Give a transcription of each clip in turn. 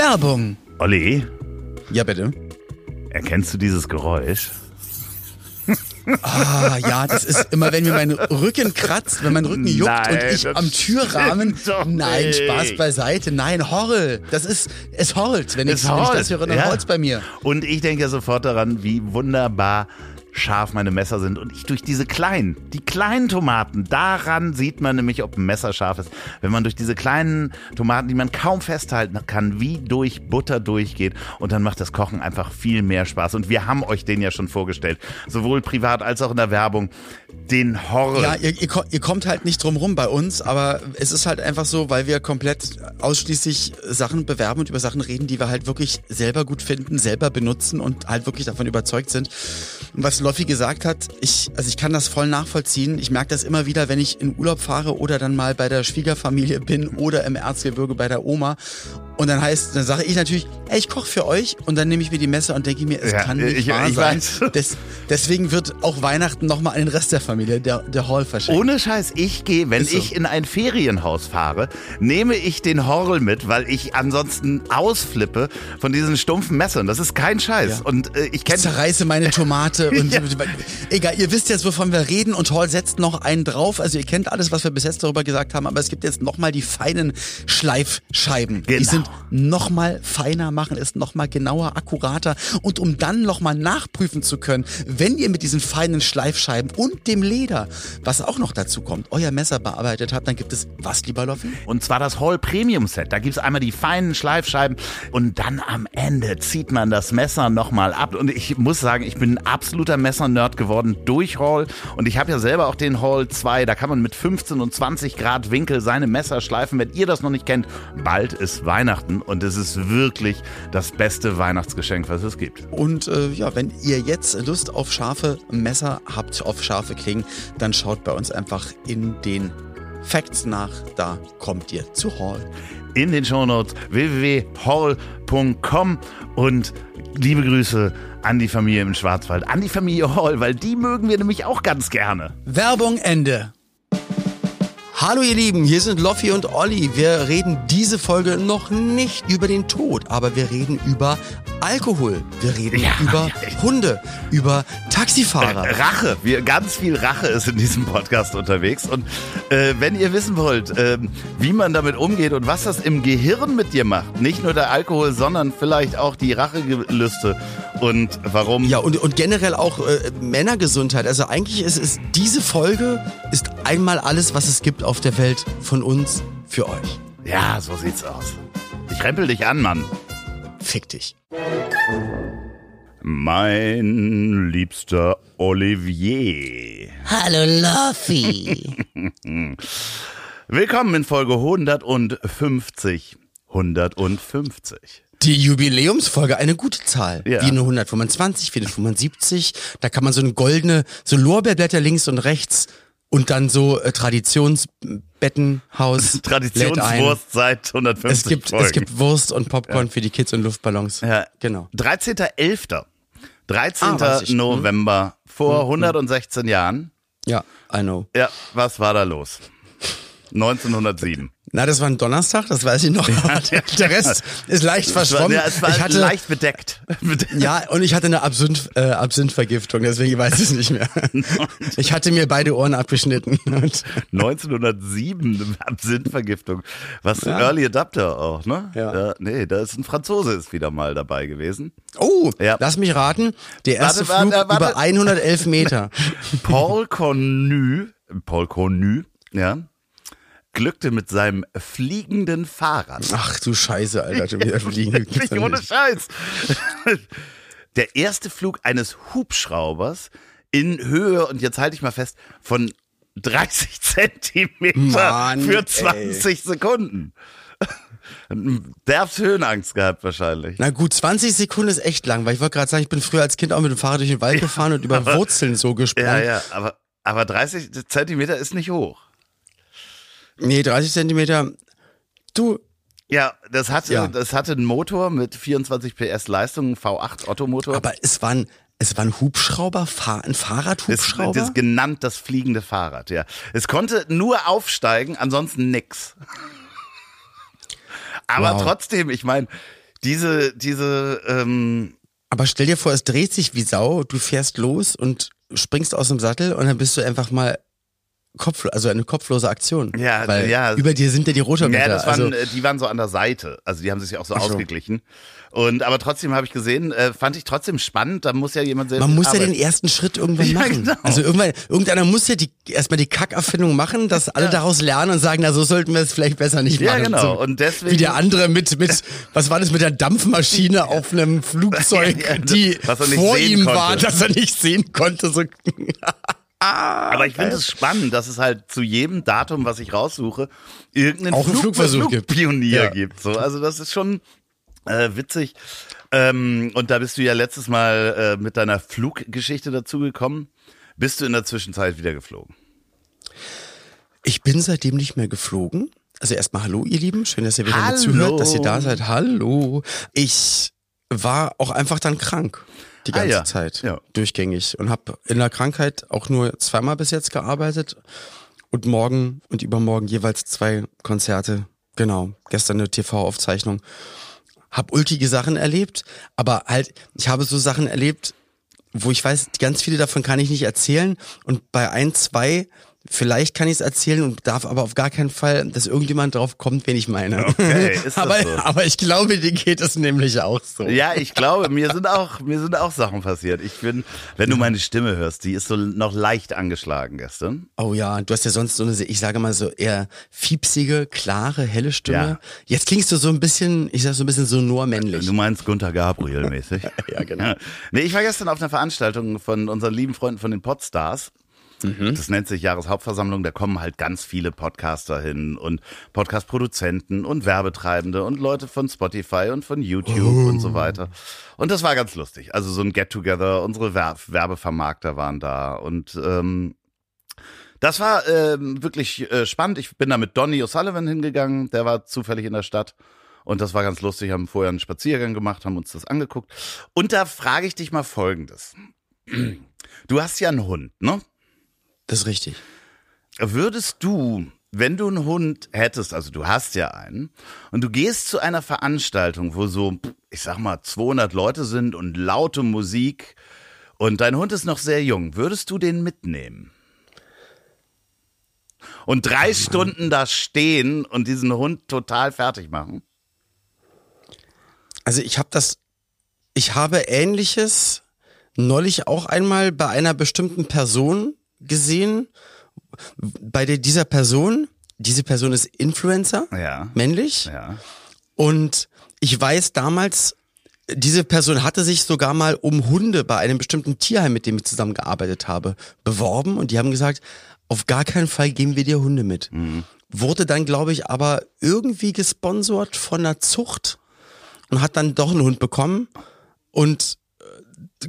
Werbung. Olli, Ja, bitte. erkennst du dieses Geräusch? Ah, ja, das ist immer, wenn mir mein Rücken kratzt, wenn mein Rücken juckt Nein, und ich am Türrahmen. Nein, nicht. Spaß beiseite. Nein, Horrel. Das ist, es horlt. Wenn ich, Es wenn ich horlt, das höre, dann ja. holt's bei mir. Und ich denke sofort daran, wie wunderbar scharf meine Messer sind. Und ich durch diese kleinen, die kleinen Tomaten, daran sieht man nämlich, ob ein Messer scharf ist. Wenn man durch diese kleinen Tomaten, die man kaum festhalten kann, wie durch Butter durchgeht. Und dann macht das Kochen einfach viel mehr Spaß. Und wir haben euch den ja schon vorgestellt. Sowohl privat als auch in der Werbung. Den Horror. Ja, ihr, ihr, ihr kommt halt nicht drum rum bei uns, aber es ist halt einfach so, weil wir komplett ausschließlich Sachen bewerben und über Sachen reden, die wir halt wirklich selber gut finden, selber benutzen und halt wirklich davon überzeugt sind. Und was Loffi gesagt hat, ich, also ich kann das voll nachvollziehen. Ich merke das immer wieder, wenn ich in Urlaub fahre oder dann mal bei der Schwiegerfamilie bin oder im Erzgebirge bei der Oma. Und dann heißt, dann sage ich natürlich, ey, ich koche für euch und dann nehme ich mir die Messer und denke mir, es Ja, kann nicht ich- wahr ich sein. Des, deswegen wird auch Weihnachten nochmal an den Rest der Familie, der, der Hall verschenkt. Ohne Scheiß, ich gehe, wenn so. ich in ein Ferienhaus fahre, nehme ich den Horrel mit, weil ich ansonsten ausflippe von diesen stumpfen Messern. Das ist kein Scheiß. Ja. Und äh, ich Ich kenne zerreiße meine Tomate und Ja. egal, ihr wisst jetzt, wovon wir reden und Hall setzt noch einen drauf. Also ihr kennt alles, was wir bis jetzt darüber gesagt haben, aber es gibt jetzt nochmal die feinen Schleifscheiben. Die Genau. sind nochmal feiner, machen es nochmal genauer, akkurater und um dann nochmal nachprüfen zu können, wenn ihr mit diesen feinen Schleifscheiben und dem Leder, was auch noch dazu kommt, euer Messer bearbeitet habt, dann gibt es was, lieber Loffi? Und zwar das Hall Premium Set. Da gibt's einmal die feinen Schleifscheiben und dann am Ende zieht man das Messer nochmal ab. Und ich muss sagen, ich bin ein absoluter Messernerd geworden durch Hall. Und ich habe ja selber auch den Hall 2. Da kann man mit 15 und 20 Grad Winkel seine Messer schleifen. Wenn ihr das noch nicht kennt, bald ist Weihnachten und es ist wirklich das beste Weihnachtsgeschenk, was es gibt. Und äh, ja, wenn ihr jetzt Lust auf scharfe Messer habt, auf scharfe Klingen, dann schaut bei uns einfach in den Facts nach. Da kommt ihr zu Hall. in den Shownotes www.hall.com und liebe Grüße an die Familie im Schwarzwald, an die Familie Hall, weil die mögen wir nämlich auch ganz gerne. Werbung Ende. Hallo ihr Lieben, hier sind Loffi und Olli. Wir reden diese Folge noch nicht über den Tod, aber wir reden über Alkohol. Wir reden Ja, über ja. Hunde, über Taxifahrer. Rache, wir, ganz viel Rache ist in diesem Podcast unterwegs und äh, wenn ihr wissen wollt, ähm, wie man damit umgeht und was das im Gehirn mit dir macht, nicht nur der Alkohol, sondern vielleicht auch die Rachegelüste und warum Ja, und, und generell auch äh, Männergesundheit. Also eigentlich ist es, diese Folge ist einmal alles, was es gibt auf der Welt von uns für euch. Ja, so sieht's aus. Ich rempel dich an, Mann. Fick dich. Mein liebster Olivier. Hallo Luffy. Willkommen in Folge 150. 150. Die Jubiläumsfolge, eine gute Zahl. Ja. Wie eine 125, wie eine 75. Da kann man so eine goldene, so Lorbeerblätter links und rechts und dann so äh, Traditionsbettenhaus. Traditionswurst seit 150 Es gibt, Folgen. es gibt Wurst und Popcorn für die Kids und Luftballons. Ja. Genau. 13.11. 13. Ah. Mhm. November vor 116 Jahren. Ja, I know. Ja, was war da los? 1907. Na, das war ein Donnerstag, das weiß ich noch. Der Rest ist leicht verschwommen. Ja, es war ich hatte, leicht bedeckt. ja, und ich hatte eine Absinth, äh, Absinthvergiftung, deswegen weiß ich es nicht mehr. Ich hatte mir beide Ohren abgeschnitten. Und 1907 Absinthvergiftung. Was ein Early Adapter auch, ne? Ja. Nee, da ist ein Franzose ist wieder mal dabei gewesen. oh, Ja. lass mich raten, der erste Warte, Flug warte, warte. über 111 Meter. Paul Connu, Paul Connu, ja, glückte mit seinem fliegenden Fahrrad. Ach du Scheiße, Alter, schon wieder fliegen. Nicht ohne. Scheiß. Der erste Flug eines Hubschraubers in Höhe, und jetzt halte ich mal fest, von 30 Zentimeter Mann, für ey. 20 Sekunden. Derbs Höhenangst gehabt wahrscheinlich. Na gut, 20 Sekunden ist echt lang, weil ich wollte gerade sagen, ich bin früher als Kind auch mit dem Fahrrad durch den Wald gefahren und über Wurzeln so gesprungen. Ja, ja, aber, aber 30 Zentimeter ist nicht hoch. Nee, 30 Zentimeter. Du, Ja, das hatte, Ja. das hatte einen Motor mit 24 PS Leistung, V8 Ottomotor. aber es war ein, es war ein Hubschrauber, ein Das, Fahrradhubschrauber. das ist genannt das fliegende Fahrrad, ja. Es konnte nur aufsteigen, ansonsten nix. Aber Wow. trotzdem, ich meine, diese, diese, ähm, Aber stell dir vor, es dreht sich wie Sau, du fährst los und springst aus dem Sattel und dann bist du einfach mal Kopf, also eine kopflose Aktion. Ja, Weil ja. über dir sind ja die Rotorblätter. ja, das waren, also, die waren so an der Seite. Also die haben sich auch so ausgeglichen. Und aber trotzdem habe ich gesehen, äh, fand ich trotzdem spannend. Da muss ja jemand selbst man muss ja arbeiten. den ersten Schritt irgendwann Ja, machen. genau. Also irgendwann, irgendeiner muss ja die, erstmal die Kackerfindung machen, dass alle daraus lernen und sagen, na so sollten wir es vielleicht besser nicht Ja, machen. genau. So, Und deswegen- wie der andere mit, mit, was war das mit der Dampfmaschine auf einem Flugzeug, Ja, ja, die was er nicht vor sehen ihm konnte. war, dass er nicht sehen konnte. So. Aber ich finde es spannend, dass es halt zu jedem Datum, was ich raussuche, irgendeinen Auch einen Flug Flugversuch gibt. Flugpionier Ja. gibt. So, also das ist schon äh, witzig. Ähm, und da bist du ja letztes Mal äh, mit deiner Fluggeschichte dazugekommen. Bist du in der Zwischenzeit wieder geflogen? Ich bin seitdem nicht mehr geflogen. Also erstmal hallo, ihr Lieben. Schön, dass ihr wieder Hallo. mit zuhört, dass ihr da seid. Hallo. Ich war auch einfach dann krank. Die Ah, ganze ja. Zeit. Ja. Durchgängig. Und habe in der Krankheit auch nur zweimal bis jetzt gearbeitet. Und morgen und übermorgen jeweils zwei Konzerte. Genau. Gestern eine TV-Aufzeichnung. Hab ulkige Sachen erlebt, aber halt, ich habe so Sachen erlebt, wo ich weiß, ganz viele davon kann ich nicht erzählen. Und bei ein, zwei, vielleicht kann ich es erzählen und darf aber auf gar keinen Fall, dass irgendjemand drauf kommt, wen ich meine. Okay, ist das aber, so? aber ich glaube, dir geht es nämlich auch so. Ja, ich glaube, mir sind auch, mir sind auch Sachen passiert. Ich bin, wenn du meine Stimme hörst, die ist so noch leicht angeschlagen gestern. Oh ja, du hast ja sonst so eine, ich sage mal so eher fiepsige, klare, helle Stimme. Ja. Jetzt klingst du so ein bisschen, ich sag so ein bisschen sonor männlich. Du meinst Gunther Gabriel mäßig. Ja, genau. Nee, ich war gestern auf einer Veranstaltung von unseren lieben Freunden von den Podstars. Das nennt sich Jahreshauptversammlung. Da kommen halt ganz viele Podcaster hin und Podcast-Produzenten und Werbetreibende und Leute von Spotify und von YouTube und so weiter. Und das war ganz lustig. Also so ein Get-Together. Unsere Wer Werbevermarkter waren da und ähm, das war ähm, wirklich äh, spannend. Ich bin da mit Donny O'Sullivan hingegangen. Der war zufällig in der Stadt. Und das war ganz lustig. Haben vorher einen Spaziergang gemacht, haben uns das angeguckt. Und da frage ich dich mal Folgendes. Du hast ja einen Hund, ne? Das ist richtig. Würdest du, wenn du einen Hund hättest, also du hast ja einen, und du gehst zu einer Veranstaltung, wo so, ich sag mal, 200 Leute sind und laute Musik und dein Hund ist noch sehr jung, würdest du den mitnehmen? Und drei Stunden da stehen und diesen Hund total fertig machen? Also ich habe das, ich habe ähnliches neulich auch einmal bei einer bestimmten Person gesehen. Bei der, dieser Person, diese Person ist Influencer, Ja. männlich. Ja. Und ich weiß damals, diese Person hatte sich sogar mal um Hunde bei einem bestimmten Tierheim, mit dem ich zusammengearbeitet habe, beworben und die haben gesagt, auf gar keinen Fall geben wir dir Hunde mit. Wurde dann, glaube ich, aber irgendwie gesponsert von einer Zucht und hat dann doch einen Hund bekommen und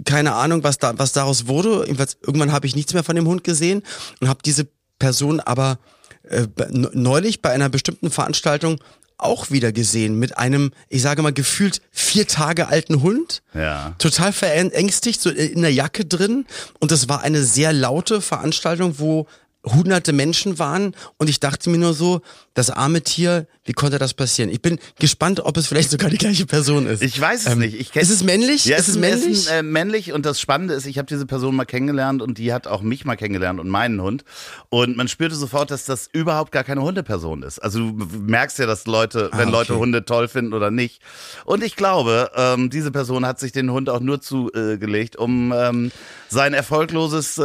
keine Ahnung, was da was daraus wurde. Jedenfalls, irgendwann habe ich nichts mehr von dem Hund gesehen und habe diese Person aber äh, ne- neulich bei einer bestimmten Veranstaltung auch wieder gesehen mit einem, ich sage mal, gefühlt vier Tage alten Hund. Ja. Total verängstigt, so in der Jacke drin. Und das war eine sehr laute Veranstaltung, wo hunderte Menschen waren und ich dachte mir nur so, das arme Tier, wie konnte das passieren? Ich bin gespannt, ob es vielleicht sogar die gleiche Person ist. Ich weiß es Ähm, nicht. Ich kenn- ist es männlich? Ja, ist es männlich? Ist ein, äh, männlich und das Spannende ist, ich habe diese Person mal kennengelernt und die hat auch mich mal kennengelernt und meinen Hund. Und man spürte sofort, dass das überhaupt gar keine Hundeperson ist. Also du merkst ja, dass Leute, wenn Ah, Leute okay. Hunde toll finden oder nicht. Und ich glaube, ähm, diese Person hat sich den Hund auch nur zugelegt, um ähm, sein erfolgloses äh,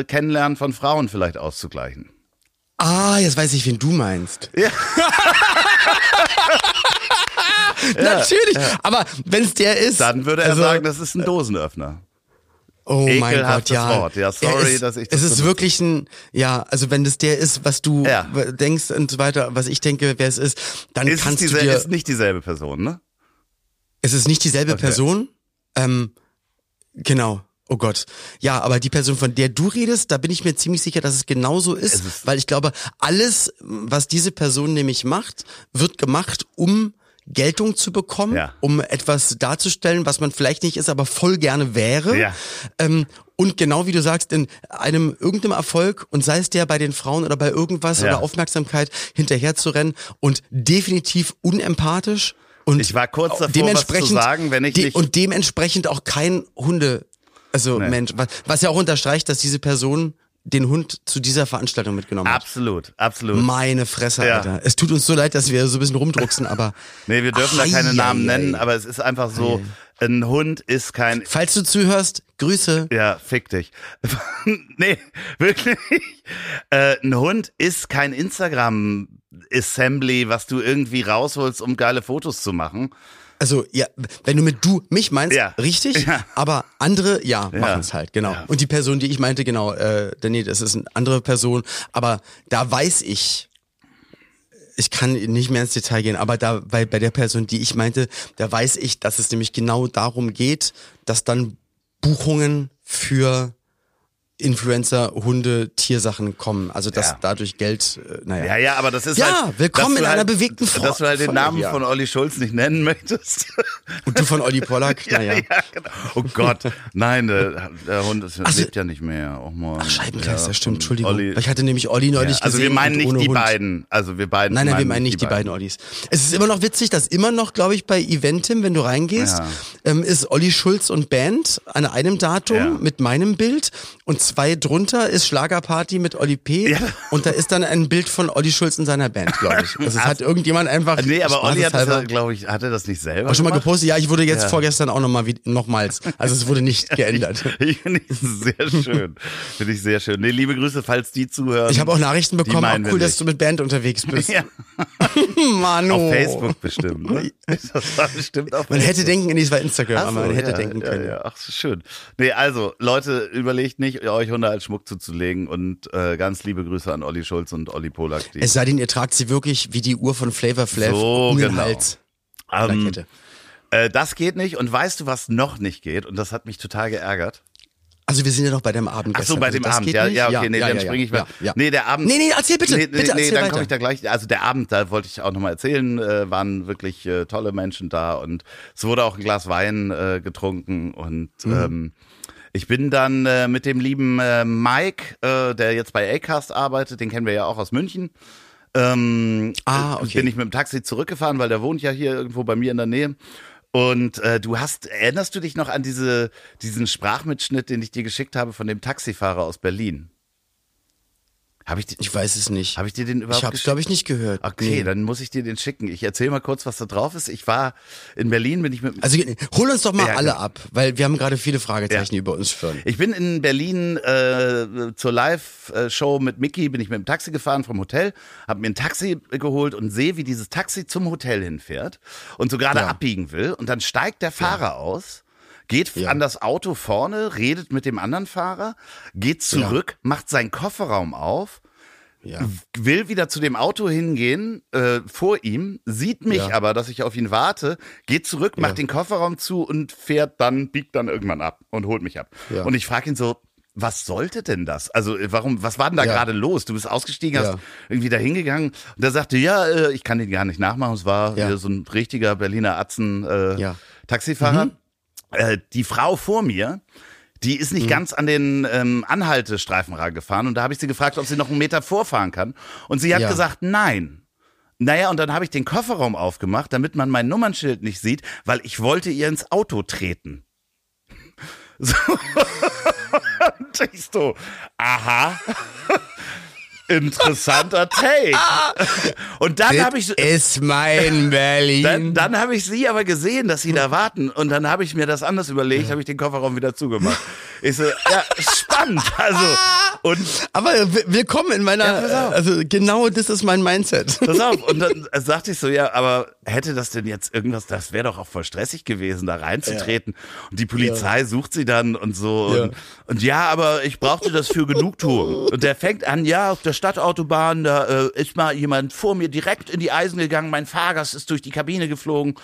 äh, Kennenlernen von Frauen vielleicht auszugleichen. Ah, jetzt weiß ich, wen du meinst. Ja. Natürlich, aber wenn es der ist. Dann würde er also, sagen, das ist ein Dosenöffner. Oh mein Gott, ja. Wort. Ja, sorry, ist, dass ich das Es ist benutze. wirklich ein, ja, also wenn das der ist, was du Ja. denkst und so weiter, was ich denke, wer es ist, dann Ist, es kannst du diese, dir. ist nicht dieselbe Person, ne? Es ist nicht dieselbe Okay. Person. Ähm, genau. Oh Gott. Ja, aber die Person, von der du redest, da bin ich mir ziemlich sicher, dass es genauso ist, Es ist- weil ich glaube, alles, was diese Person nämlich macht, wird gemacht, um Geltung zu bekommen, Ja. um etwas darzustellen, was man vielleicht nicht ist, aber voll gerne wäre. Ja. Ähm, und genau wie du sagst, in einem irgendeinem Erfolg und sei es der bei den Frauen oder bei irgendwas Ja. oder Aufmerksamkeit hinterher zu rennen und definitiv unempathisch Und Ich war kurz davor, was zu sagen, wenn ich de nicht- Und dementsprechend auch kein Hunde, also Nee. Mensch, was, was ja auch unterstreicht, dass diese Person den Hund zu dieser Veranstaltung mitgenommen hat. Absolut, absolut. Meine Fresse, Ja. Alter. Es tut uns so leid, dass wir so ein bisschen rumdrucksen, aber Nee, wir dürfen da Ai, keine ai, Namen ai. nennen, aber es ist einfach so, ein Hund ist kein falls du zuhörst, Grüße. Ja, fick dich. nee, wirklich. Äh, ein Hund ist kein Instagram-Assembly, was du irgendwie rausholst, um geile Fotos zu machen. Also, ja, wenn du mit du mich meinst, Ja. richtig, Ja. aber andere, ja, Ja. machen es halt, genau. Und die Person, die ich meinte, genau, äh, nee, das ist eine andere Person, aber da weiß ich, ich kann nicht mehr ins Detail gehen, aber da bei, bei der Person, die ich meinte, da weiß ich, dass es nämlich genau darum geht, dass dann Buchungen für Influencer, Hunde, Tiersachen kommen. Also dass Ja. dadurch Geld, äh, naja. Ja, ja, aber das ist Ja, halt. willkommen in einer halt, bewegten Fro- Dass du halt den Namen ja. von Olli Schulz nicht nennen möchtest. Und du von Olli Pollack, naja. genau. Oh Gott, nein, der, der Hund ist, Ach so. lebt ja nicht mehr. Oh Mann. Ach, Scheibenkleister, Ja, stimmt, Entschuldigung. Olli, ich hatte nämlich Olli neulich ja, also gesehen. wir meinen nicht die Hund. beiden. Also wir beiden. Nein, nein, wir meinen nicht die beiden Ollis. Es ist immer noch witzig, dass immer noch, glaube ich, bei Eventim, wenn du reingehst, Ja. ähm, ist Olli Schulz und Band an einem Datum Ja. mit meinem Bild und zwei drunter ist Schlagerparty mit Olli P. Ja. Und da ist dann ein Bild von Olli Schulz und seiner Band, glaube ich. Also es hat irgendjemand einfach. Nee, aber Olli hat das, glaube ich, hat er das nicht selber auch schon mal gemacht? gepostet. Ja, ich wurde jetzt Ja. vorgestern auch nochmal nochmals. Also es wurde nicht geändert. Ich finde ich sehr schön. Finde ich sehr schön. Nee, liebe Grüße, falls die zuhören. Ich habe auch Nachrichten bekommen. Auch cool, dass du mit Band unterwegs bist. ja, Mano. auf Facebook bestimmt. Ne? Das war bestimmt auf Man Facebook. hätte denken, nee, es war Instagram, Ach aber so, man hätte ja, denken können. Ja, ach, so schön. Nee, also, Leute, überlegt nicht, euch Hunde als Schmuck zuzulegen und äh, ganz liebe Grüße an Olli Schulz und Olli Polak. Es sei denn, ihr tragt sie wirklich wie die Uhr von Flavor Flav So, um den genau. Hals. Der ähm, äh, das geht nicht. Und weißt du, was noch nicht geht? Und das hat mich total geärgert. Also wir sind ja noch bei dem Abend Ach so, bei Also dem das Abend. Ja, ja, okay, nee, ja, dann ja, springe ich mal. Ja. Nee, der Abend. Nee, nee, erzähl bitte, Nee, bitte nee, erzähl dann komme ich da gleich. Also der Abend, da wollte ich auch nochmal erzählen, äh, waren wirklich äh, tolle Menschen da und es wurde auch ein Glas Wein äh, getrunken und Mhm. ähm, ich bin dann äh, mit dem lieben äh, Mike, äh, der jetzt bei Acast arbeitet, den kennen wir ja auch aus München. Ähm, Ah, äh, okay. Bin ich mit dem Taxi zurückgefahren, weil der wohnt ja hier irgendwo bei mir in der Nähe. Und äh, du hast, erinnerst du dich noch an diese, diesen Sprachmitschnitt, den ich dir geschickt habe von dem Taxifahrer aus Berlin? Habe ich, die- Ich weiß es nicht. hab ich dir den überhaupt Ich habe glaube ich nicht gehört. Okay, Nee. dann muss ich dir den schicken. Ich erzähle mal kurz, was da drauf ist. Ich war in Berlin, bin ich mit Also hol uns doch mal Ja, alle genau. ab, weil wir haben gerade viele Fragezeichen über uns führen. Ich bin in Berlin äh, zur Live-Show mit Mickey, bin ich mit dem Taxi gefahren vom Hotel, habe mir ein Taxi geholt und sehe, wie dieses Taxi zum Hotel hinfährt und so gerade Ja. abbiegen will. Und dann steigt der Fahrer aus, geht Ja. an das Auto vorne, redet mit dem anderen Fahrer, geht zurück, macht seinen Kofferraum auf, Ja. will wieder zu dem Auto hingehen, äh, vor ihm, sieht mich Ja. aber, dass ich auf ihn warte, geht zurück, macht Ja. den Kofferraum zu und fährt dann, biegt dann irgendwann ab und holt mich ab. Ja. Und ich frage ihn so, was sollte denn das? Also äh, warum, was war denn da Ja. gerade los? Du bist ausgestiegen, hast Ja. irgendwie da hingegangen und er sagte, ja, äh, ich kann den gar nicht nachmachen. Es war Ja. wieder so ein richtiger Berliner Atzen äh, Ja. Taxifahrer. Äh, die Frau vor mir, die ist nicht ganz an den ähm, Anhaltestreifen rangefahren und da habe ich sie gefragt, ob sie noch einen Meter vorfahren kann. Und sie hat Ja. gesagt, nein. Naja, und dann habe ich den Kofferraum aufgemacht, damit man mein Nummernschild nicht sieht, weil ich wollte ihr ins Auto treten. So. Und ich so, aha. Interessanter Take. Und dann habe ich so, ist mein Berlin. dann, dann habe ich sie aber gesehen, dass sie da warten. Und dann habe ich mir das anders überlegt, habe ich den Kofferraum wieder zugemacht. Ich so, ja, spannend. Also, und Aber w- willkommen in meiner, Ja, also genau das ist mein Mindset. pass auf. Und dann sagte ich so, ja, aber hätte das denn jetzt irgendwas, das wäre doch auch voll stressig gewesen, da reinzutreten. Und die Polizei sucht sie dann und so. Ja. Und, und ja, aber ich brauchte das für Genugtuung. Und der fängt an, ja, auf der Stadtautobahn, da äh, ist mal jemand vor mir direkt in die Eisen gegangen, mein Fahrgast ist durch die Kabine geflogen.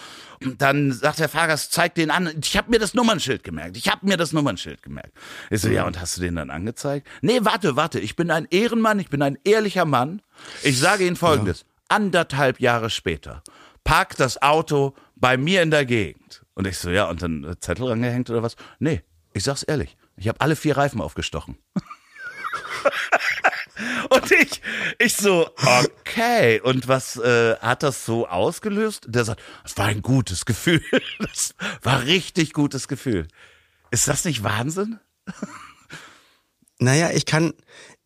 Und dann sagt der Fahrgast, zeigt den an, ich habe mir das Nummernschild gemerkt, ich habe mir das Nummernschild gemerkt. Ich so, ja, und hast du den dann angezeigt? Nee, warte, warte, ich bin ein Ehrenmann, ich bin ein ehrlicher Mann. Ich sage Ihnen Folgendes, anderthalb Jahre später parkt das Auto bei mir in der Gegend. Und ich so, ja, und dann Zettel rangehängt oder was? Nee, ich sag's ehrlich, ich habe alle vier Reifen aufgestochen. Und ich, ich so, okay. Und was äh, hat das so ausgelöst? Der sagt, das war ein gutes Gefühl. Das war richtig gutes Gefühl. Ist das nicht Wahnsinn? Naja, ich kann,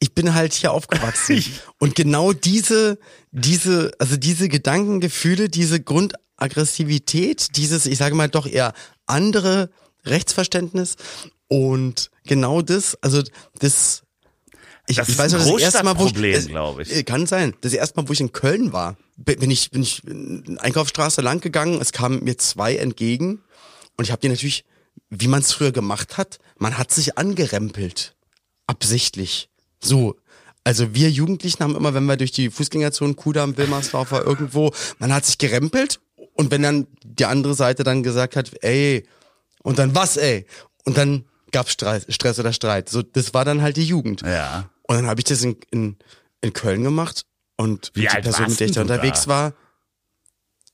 ich bin halt hier aufgewachsen. und genau diese, diese, also diese Gedankengefühle, diese Grundaggressivität, dieses, ich sage mal doch eher andere Rechtsverständnis und genau das, also das, ich, Das ich weiß noch, das erste Mal, wo ich, Großstadtproblem, es- glaub ich. äh, Kann sein. Das erste Mal, wo ich in Köln war, bin ich, bin ich in Einkaufsstraße lang gegangen, es kamen mir zwei entgegen und ich habe die natürlich, wie man es früher gemacht hat, man hat sich angerempelt. Absichtlich. So. Also wir Jugendlichen haben immer, wenn wir durch die Fußgängerzone Kudamm, Wilmersdorfer irgendwo, man hat sich gerempelt und wenn dann die andere Seite dann gesagt hat, ey, und dann was, ey? Und dann gab's Streit, Stress oder Streit. So, das war dann halt die Jugend. Ja. Und dann habe ich das in, in, in Köln gemacht und Wie die Person, mit der ich da unterwegs da? war,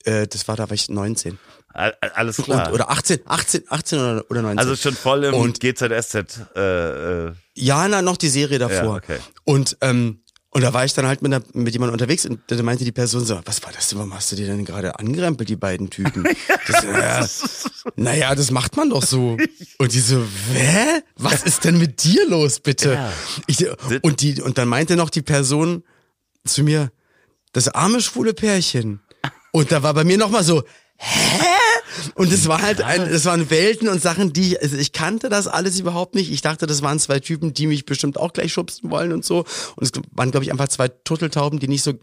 äh, das war da war ich 19. Al- Alles klar. Und, oder 18, 18, 18 oder, oder 19. also schon voll im Und- GZSZ. Äh, äh, Ja, na, noch die Serie davor. Ja, okay. Und, ähm, und da war ich dann halt mit, einer, mit jemandem unterwegs und da meinte die Person so, was war das denn, warum hast du dir denn gerade angerempelt, die beiden Typen? Das, naja, naja, das macht man doch so. Und die so, hä? Was ist denn mit dir los, bitte? Ich, und, die, und dann meinte noch die Person zu mir, das arme schwule Pärchen. Und da war bei mir nochmal so, hä? Und es war halt ein, es waren Welten und Sachen, die ich, also ich kannte das alles überhaupt nicht. Ich dachte, das waren zwei Typen, die mich bestimmt auch gleich schubsen wollen und so. Und es waren, glaube ich, einfach zwei Turteltauben, die nicht so,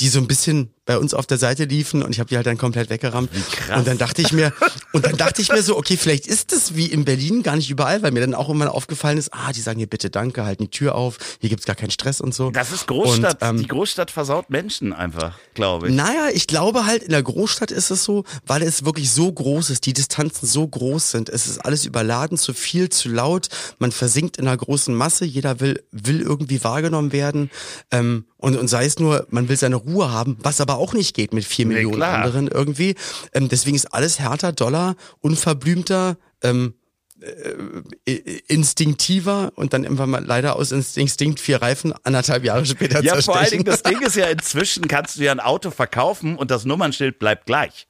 die so ein bisschen bei uns auf der Seite liefen und ich habe die halt dann komplett weggerammt. krass. Und dann dachte ich mir, und dann dachte ich mir so, okay, vielleicht ist das wie in Berlin gar nicht überall, weil mir dann auch irgendwann aufgefallen ist, ah, die sagen hier bitte danke, halten die Tür auf, hier gibt's gar keinen Stress und so. das ist Großstadt. Und, ähm, die Großstadt versaut Menschen einfach, glaube ich. naja, ich glaube halt, in der Großstadt ist es so, weil es wirklich so groß ist, die Distanzen so groß sind, es ist alles überladen, zu viel, zu laut, man versinkt in einer großen Masse, jeder will, will irgendwie wahrgenommen werden ähm, und, und sei es nur, man will seine Ruhe haben, was aber auch nicht geht mit vier Nee, Millionen klar. anderen irgendwie. Ähm, deswegen ist alles härter, doller, unverblümter, ähm, äh, instinktiver und dann irgendwann mal leider aus Instinkt vier Reifen anderthalb Jahre später Ja, vor allen zerstechen. Dingen, das Ding ist ja, inzwischen kannst du ja ein Auto verkaufen und das Nummernschild bleibt gleich.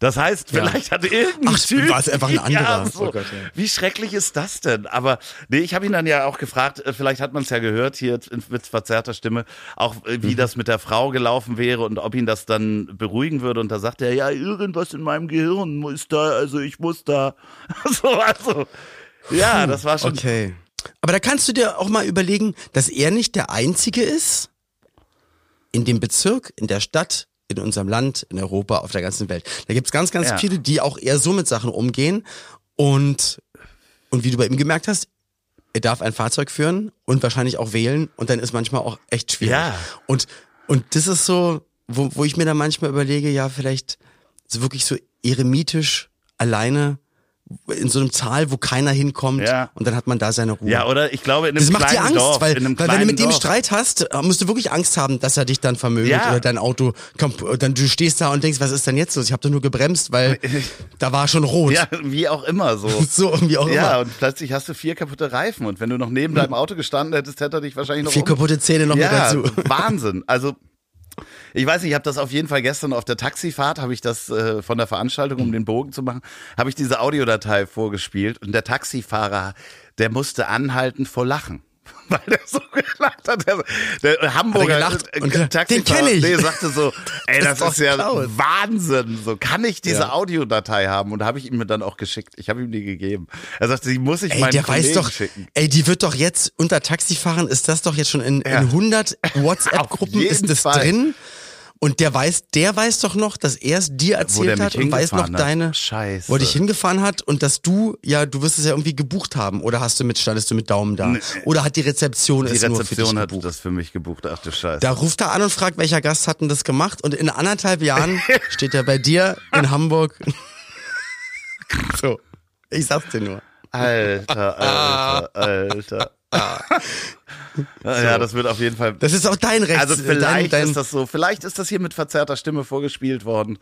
Das heißt, vielleicht hat irgendein Ach, Typ, war es einfach ein anderer. Ja, so. Oh Gott, ja. Wie schrecklich ist das denn? Aber nee, ich habe ihn dann ja auch gefragt, äh, vielleicht hat man es ja gehört hier in- mit verzerrter Stimme, auch äh, Mhm. wie das mit der Frau gelaufen wäre und ob ihn das dann beruhigen würde. Und da sagt er, ja, irgendwas in meinem Gehirn muss da, also ich muss da. so, also, ja, das war schon. Okay. Aber da kannst du dir auch mal überlegen, dass er nicht der Einzige ist in dem Bezirk, in der Stadt, in unserem Land, in Europa, auf der ganzen Welt. Da gibt's ganz, ganz Ja. viele, die auch eher so mit Sachen umgehen. Und, und wie du bei ihm gemerkt hast, er darf ein Fahrzeug führen und wahrscheinlich auch wählen und dann ist manchmal auch echt schwierig. Ja. Und, und das ist so, wo, wo ich mir dann manchmal überlege, ja, vielleicht so wirklich so eremitisch alleine in so einem Tal, wo keiner hinkommt Ja. und dann hat man da seine Ruhe. Ja, oder ich glaube in einem das macht dir Angst, Dorf, weil, weil wenn du mit dem Dorf. Streit hast, äh, musst du wirklich Angst haben, dass er dich dann vermöbelt Ja. oder dein Auto kommt, dann du stehst da und denkst, was ist denn jetzt los? Ich habe doch nur gebremst, weil da war schon rot. Ja, wie auch immer so. So irgendwie auch Ja, immer. und plötzlich hast du vier kaputte Reifen und wenn du noch neben deinem Auto gestanden hättest, hätte er dich wahrscheinlich noch Vier um- kaputte Zähne noch ja, mit dazu. Wahnsinn. Also ich weiß nicht, ich habe das auf jeden Fall gestern auf der Taxifahrt, habe ich das äh, von der Veranstaltung, um den Bogen zu machen, habe ich diese Audiodatei vorgespielt und der Taxifahrer, der musste anhalten vor Lachen. Weil der so gelacht hat. Der, der Hamburger gelacht äh, und gesagt, Taxifahrer, den kenn ich. Nee, sagte so, ey, Das das, ist ist ja Klaus. Wahnsinn. So kann ich diese Ja. Audiodatei haben und habe ich ihm dann auch geschickt. Ich habe ihm die gegeben. Er sagte, die muss ich Ey, meinen der Kollegen weiß doch, schicken. ey, die wird doch jetzt unter Taxifahren, ist das doch jetzt schon in, Ja. in 100 WhatsApp-Gruppen Auf jeden ist das Fall. drin. Und der weiß, der weiß doch noch, dass er es dir erzählt hat und weiß noch hat. deine, Scheiße. wo er dich hingefahren hat und dass du, ja, du wirst es ja irgendwie gebucht haben oder hast du mit, standest du mit Daumen da? Oder hat die Rezeption Die es nur für Rezeption dich hat gebucht? das für mich gebucht. Ach du Scheiße. Da ruft er an und fragt, welcher Gast hat denn das gemacht? Und in anderthalb Jahren steht er bei dir in Hamburg. so, ich sag's dir nur. Alter, Alter, Alter. Ja, das wird auf jeden Fall. Das ist auch dein Recht. Also vielleicht dein, dein, ist das so, vielleicht ist das hier mit verzerrter Stimme vorgespielt worden.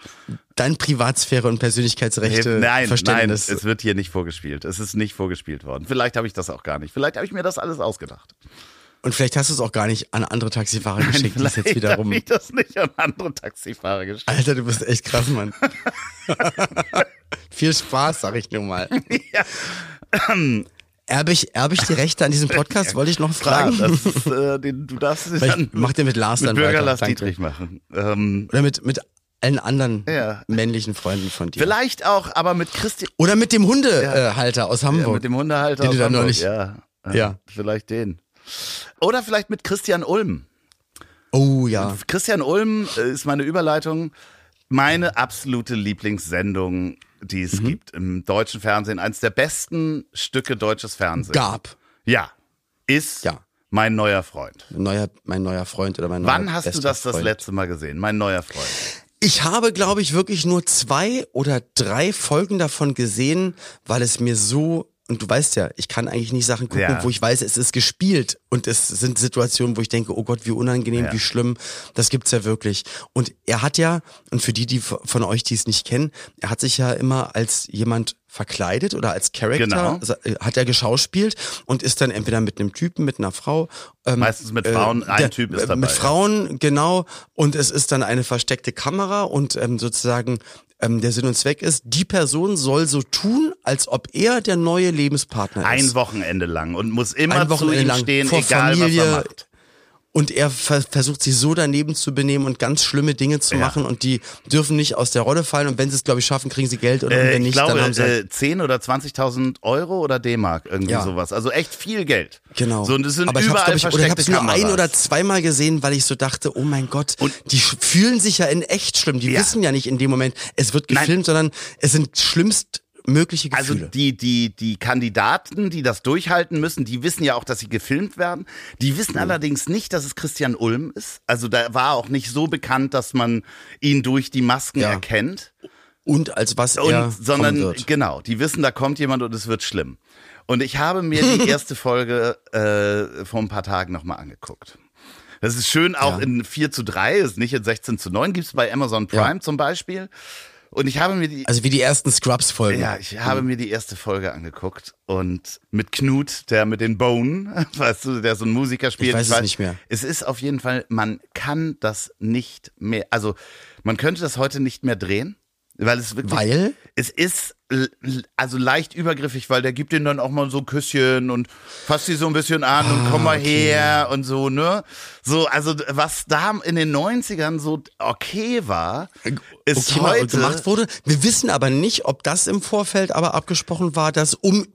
dein Privatsphäre und Persönlichkeitsrechte nein, nein, Verständnis. es wird hier nicht vorgespielt. Es ist nicht vorgespielt worden. Vielleicht habe ich das auch gar nicht. Vielleicht habe ich mir das alles ausgedacht. Und vielleicht hast du es auch gar nicht an andere Taxifahrer geschickt, die es jetzt wiederum. habe ich das nicht an andere Taxifahrer geschickt. Alter, du bist echt krass, Mann. Viel Spaß, sag ich nur mal. Erbe ich, erbe ich die Rechte an diesem Podcast? Wollte ich noch Klar, fragen. das ist, äh, den, du darfst es dann macht ihr mit Lars mit dann Bürger weiter. Lars Danke. Dietrich machen. Ähm, Oder mit, mit allen anderen Ja. männlichen Freunden von dir. vielleicht auch, aber mit Christian, Oder mit dem Hundehalter aus ja, Hamburg. mit dem Hundehalter Den aus Hamburg. neulich- Ja, Ja. vielleicht den. Oder vielleicht mit Christian Ulm. oh ja. Christian Ulm äh, ist meine Überleitung. Meine absolute Lieblingssendung, die Mhm. es gibt im deutschen Fernsehen. Eines der besten Stücke deutsches Fernsehen. Gab. Ja. Ist Ja. mein neuer Freund. Neuer, mein neuer Freund oder mein Wann neuer hast du das das Freund. letzte Mal gesehen? Mein neuer Freund. Ich habe, glaube ich, wirklich nur zwei oder drei Folgen davon gesehen, weil es mir so, und du weißt ja, ich kann eigentlich nicht Sachen gucken, Ja. wo ich weiß, es ist gespielt. Und es sind Situationen, wo ich denke, oh Gott, wie unangenehm, Ja. wie schlimm. Das gibt's ja wirklich. Und er hat ja, und für die, die von euch, die es nicht kennen, er hat sich ja immer als jemand verkleidet oder als Charakter, Genau. also, äh, hat er geschauspielt und ist dann entweder mit einem Typen, mit einer Frau. ähm, Meistens mit Frauen, ein der- Typ ist äh, dabei. Mit. Frauen, genau. Und es ist dann eine versteckte Kamera und ähm, sozusagen ähm, der Sinn und Zweck ist, die Person soll so tun, als ob er der neue Lebenspartner Ein ist. Wochenende lang und muss immer Ein zu ihm lang stehen, vor egal Familie. was er macht. Und er ver versucht sich so daneben zu benehmen und ganz schlimme Dinge zu Ja. machen und die dürfen nicht aus der Rolle fallen und wenn sie es, glaube ich, schaffen, kriegen sie Geld oder Äh, wenn ich nicht, glaube, dann haben sie halt äh, 10 oder 20.000 Euro oder D-Mark, irgendwie Ja. sowas. Also echt viel Geld. Genau. So, und es sind Aber ich überall ich, oder ich hab's versteckte nur ein oder zweimal gesehen, weil ich so dachte, oh mein Gott, Und- die fühlen sich ja in echt schlimm. Die Ja. wissen ja nicht in dem Moment, es wird Nein. gefilmt, sondern es sind schlimmst mögliche Also Gefühle. die, die, die Kandidaten, die das durchhalten müssen, die wissen ja auch, dass sie gefilmt werden. Die wissen allerdings nicht, dass es Christian Ulm ist. Also da war auch nicht so bekannt, dass man ihn durch die Masken Ja. erkennt. und als was Und, er sondern wird. genau, die wissen, da kommt jemand und es wird schlimm. Und ich habe mir die erste Folge äh, vor ein paar Tagen nochmal angeguckt. Das ist schön auch Ja. in 4 zu 3, ist nicht in 16 zu 9, gibt's bei Amazon Prime Ja. zum Beispiel. Und ich habe mir die, Also wie die ersten Scrubs-Folgen. ja, ich habe mir die erste Folge angeguckt und mit Knut, der mit den Bone, weißt du, der so einen Musiker spielt. Ich weiß es nicht mehr. Es ist auf jeden Fall, man kann das nicht mehr, also man könnte das heute nicht mehr drehen, weil es wirklich, Weil? es ist also leicht übergriffig, weil der gibt ihnen dann auch mal so ein Küsschen und fasst sie so ein bisschen an und komm mal her und so, ne? So, also was da in den 90ern so okay war, ist okay, heute gemacht wurde. Wir wissen aber nicht, ob das im Vorfeld aber abgesprochen war, dass um,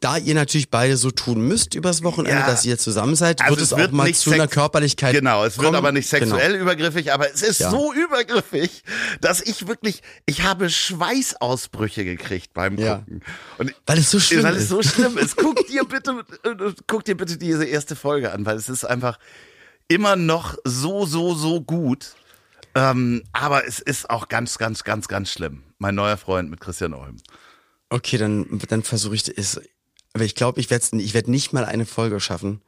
da ihr natürlich beide so tun müsst übers Wochenende, Ja. dass ihr zusammen seid, Also wird es es wird auch mal zu einer Körperlichkeit Genau, es wird kommen. aber nicht sexuell Genau. übergriffig, aber es ist Ja. so übergriffig, dass ich wirklich, ich habe Schweißausbrüche gekriegt beim Ja. Gucken. Und Weil es so schlimm weil es ist. so schlimm ist. Guck dir bitte, äh, guck dir bitte diese erste Folge an, weil es ist einfach immer noch so, so, so gut. Ähm, aber es ist auch ganz, ganz, ganz, ganz schlimm. Mein neuer Freund mit Christian Olm. Okay, dann, dann versuche ich es. Aber ich glaube, ich werde ich werd nicht mal eine Folge schaffen.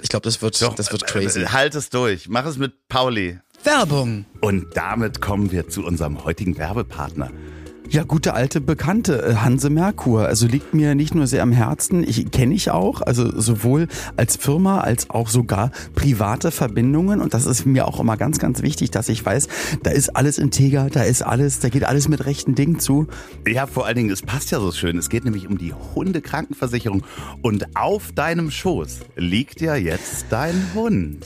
Ich glaube, das wird, das wird crazy. Äh, Halt es durch. Mach es mit Pauli. Werbung. Und damit kommen wir zu unserem heutigen Werbepartner. Ja, gute alte Bekannte, äh, Hanse Merkur. Also liegt mir nicht nur sehr am Herzen, ich kenne ich auch, also sowohl als Firma als auch sogar private Verbindungen. Und das ist mir auch immer ganz, ganz wichtig, dass ich weiß, da ist alles integer, da ist alles, da geht alles mit rechten Dingen zu. Ja, vor allen Dingen, es passt ja so schön. Es geht nämlich um die Hundekrankenversicherung. Und auf deinem Schoß liegt ja jetzt dein Hund.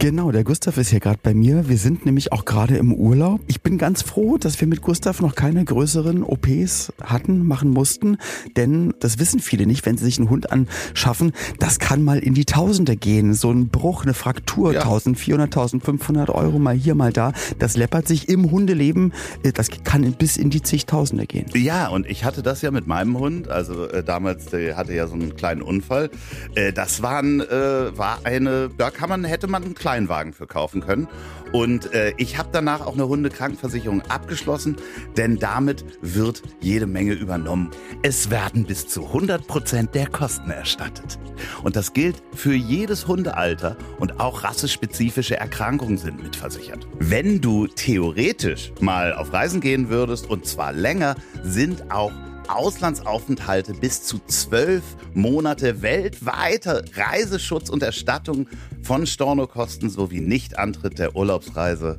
Genau, der Gustav ist hier gerade bei mir. Wir sind nämlich auch gerade im Urlaub. Ich bin ganz froh, dass wir mit Gustav noch keine größeren OPs hatten, machen mussten, denn das wissen viele nicht, wenn sie sich einen Hund anschaffen. Das kann mal in die Tausende gehen. So ein Bruch, eine Fraktur, 1400, 1500 Euro mal hier, mal da. Das läppert sich im Hundeleben. Äh, Das kann bis in die zigtausende gehen. Ja, und ich hatte das ja mit meinem Hund. Also äh, damals, der hatte ja so einen kleinen Unfall. Äh, das waren, äh, war eine, da kann man, hätte man einen Kleinwagen für kaufen können. Und äh, ich habe danach auch eine Hundekrankenversicherung abgeschlossen, denn damit wird jede Menge übernommen. Es werden bis zu 100 Prozent der Kosten erstattet. Und das gilt für jedes Hundealter und auch rassespezifische Erkrankungen sind mitversichert. Wenn du theoretisch mal auf Reisen gehen würdest und zwar länger, sind auch Auslandsaufenthalte bis zu zwölf Monate weltweite Reiseschutz und Erstattung von Stornokosten sowie Nichtantritt der Urlaubsreise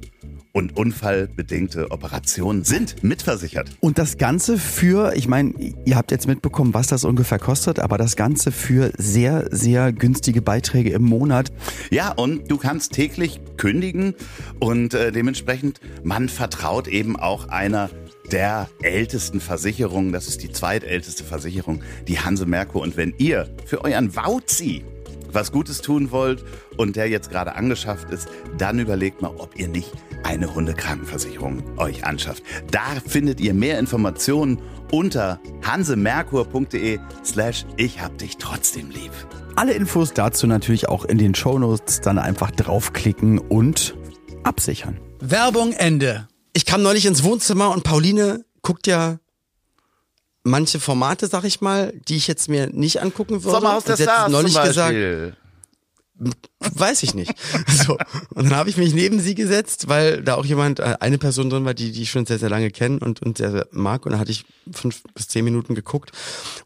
und unfallbedingte Operationen sind mitversichert. Und das Ganze für, ich meine, ihr habt jetzt mitbekommen, was das ungefähr kostet, aber das Ganze für sehr, sehr günstige Beiträge im Monat. Ja, und du kannst täglich kündigen und äh, dementsprechend, man vertraut eben auch einer der ältesten Versicherungen, das ist die zweitälteste Versicherung, die Hanse Merkur. Und wenn ihr für euren Wauzi was Gutes tun wollt und der jetzt gerade angeschafft ist, dann überlegt mal, ob ihr nicht eine Hundekrankenversicherung euch anschafft. Da findet ihr mehr Informationen unter hansemerkur.de slash ich hab dich trotzdem lieb. Alle Infos dazu natürlich auch in den Shownotes, dann einfach draufklicken und absichern. Werbung Ende. Ich kam neulich ins Wohnzimmer und Pauline guckt ja manche Formate, sag ich mal, die ich jetzt mir nicht angucken würde. Sommerhaus der Stars neulich zum gesagt, weiß ich nicht. So. Und dann habe ich mich neben sie gesetzt, weil da auch jemand, äh, eine Person drin war, die die ich schon sehr, sehr lange kenne und, und sehr, sehr mag. Und dann hatte ich fünf bis zehn Minuten geguckt.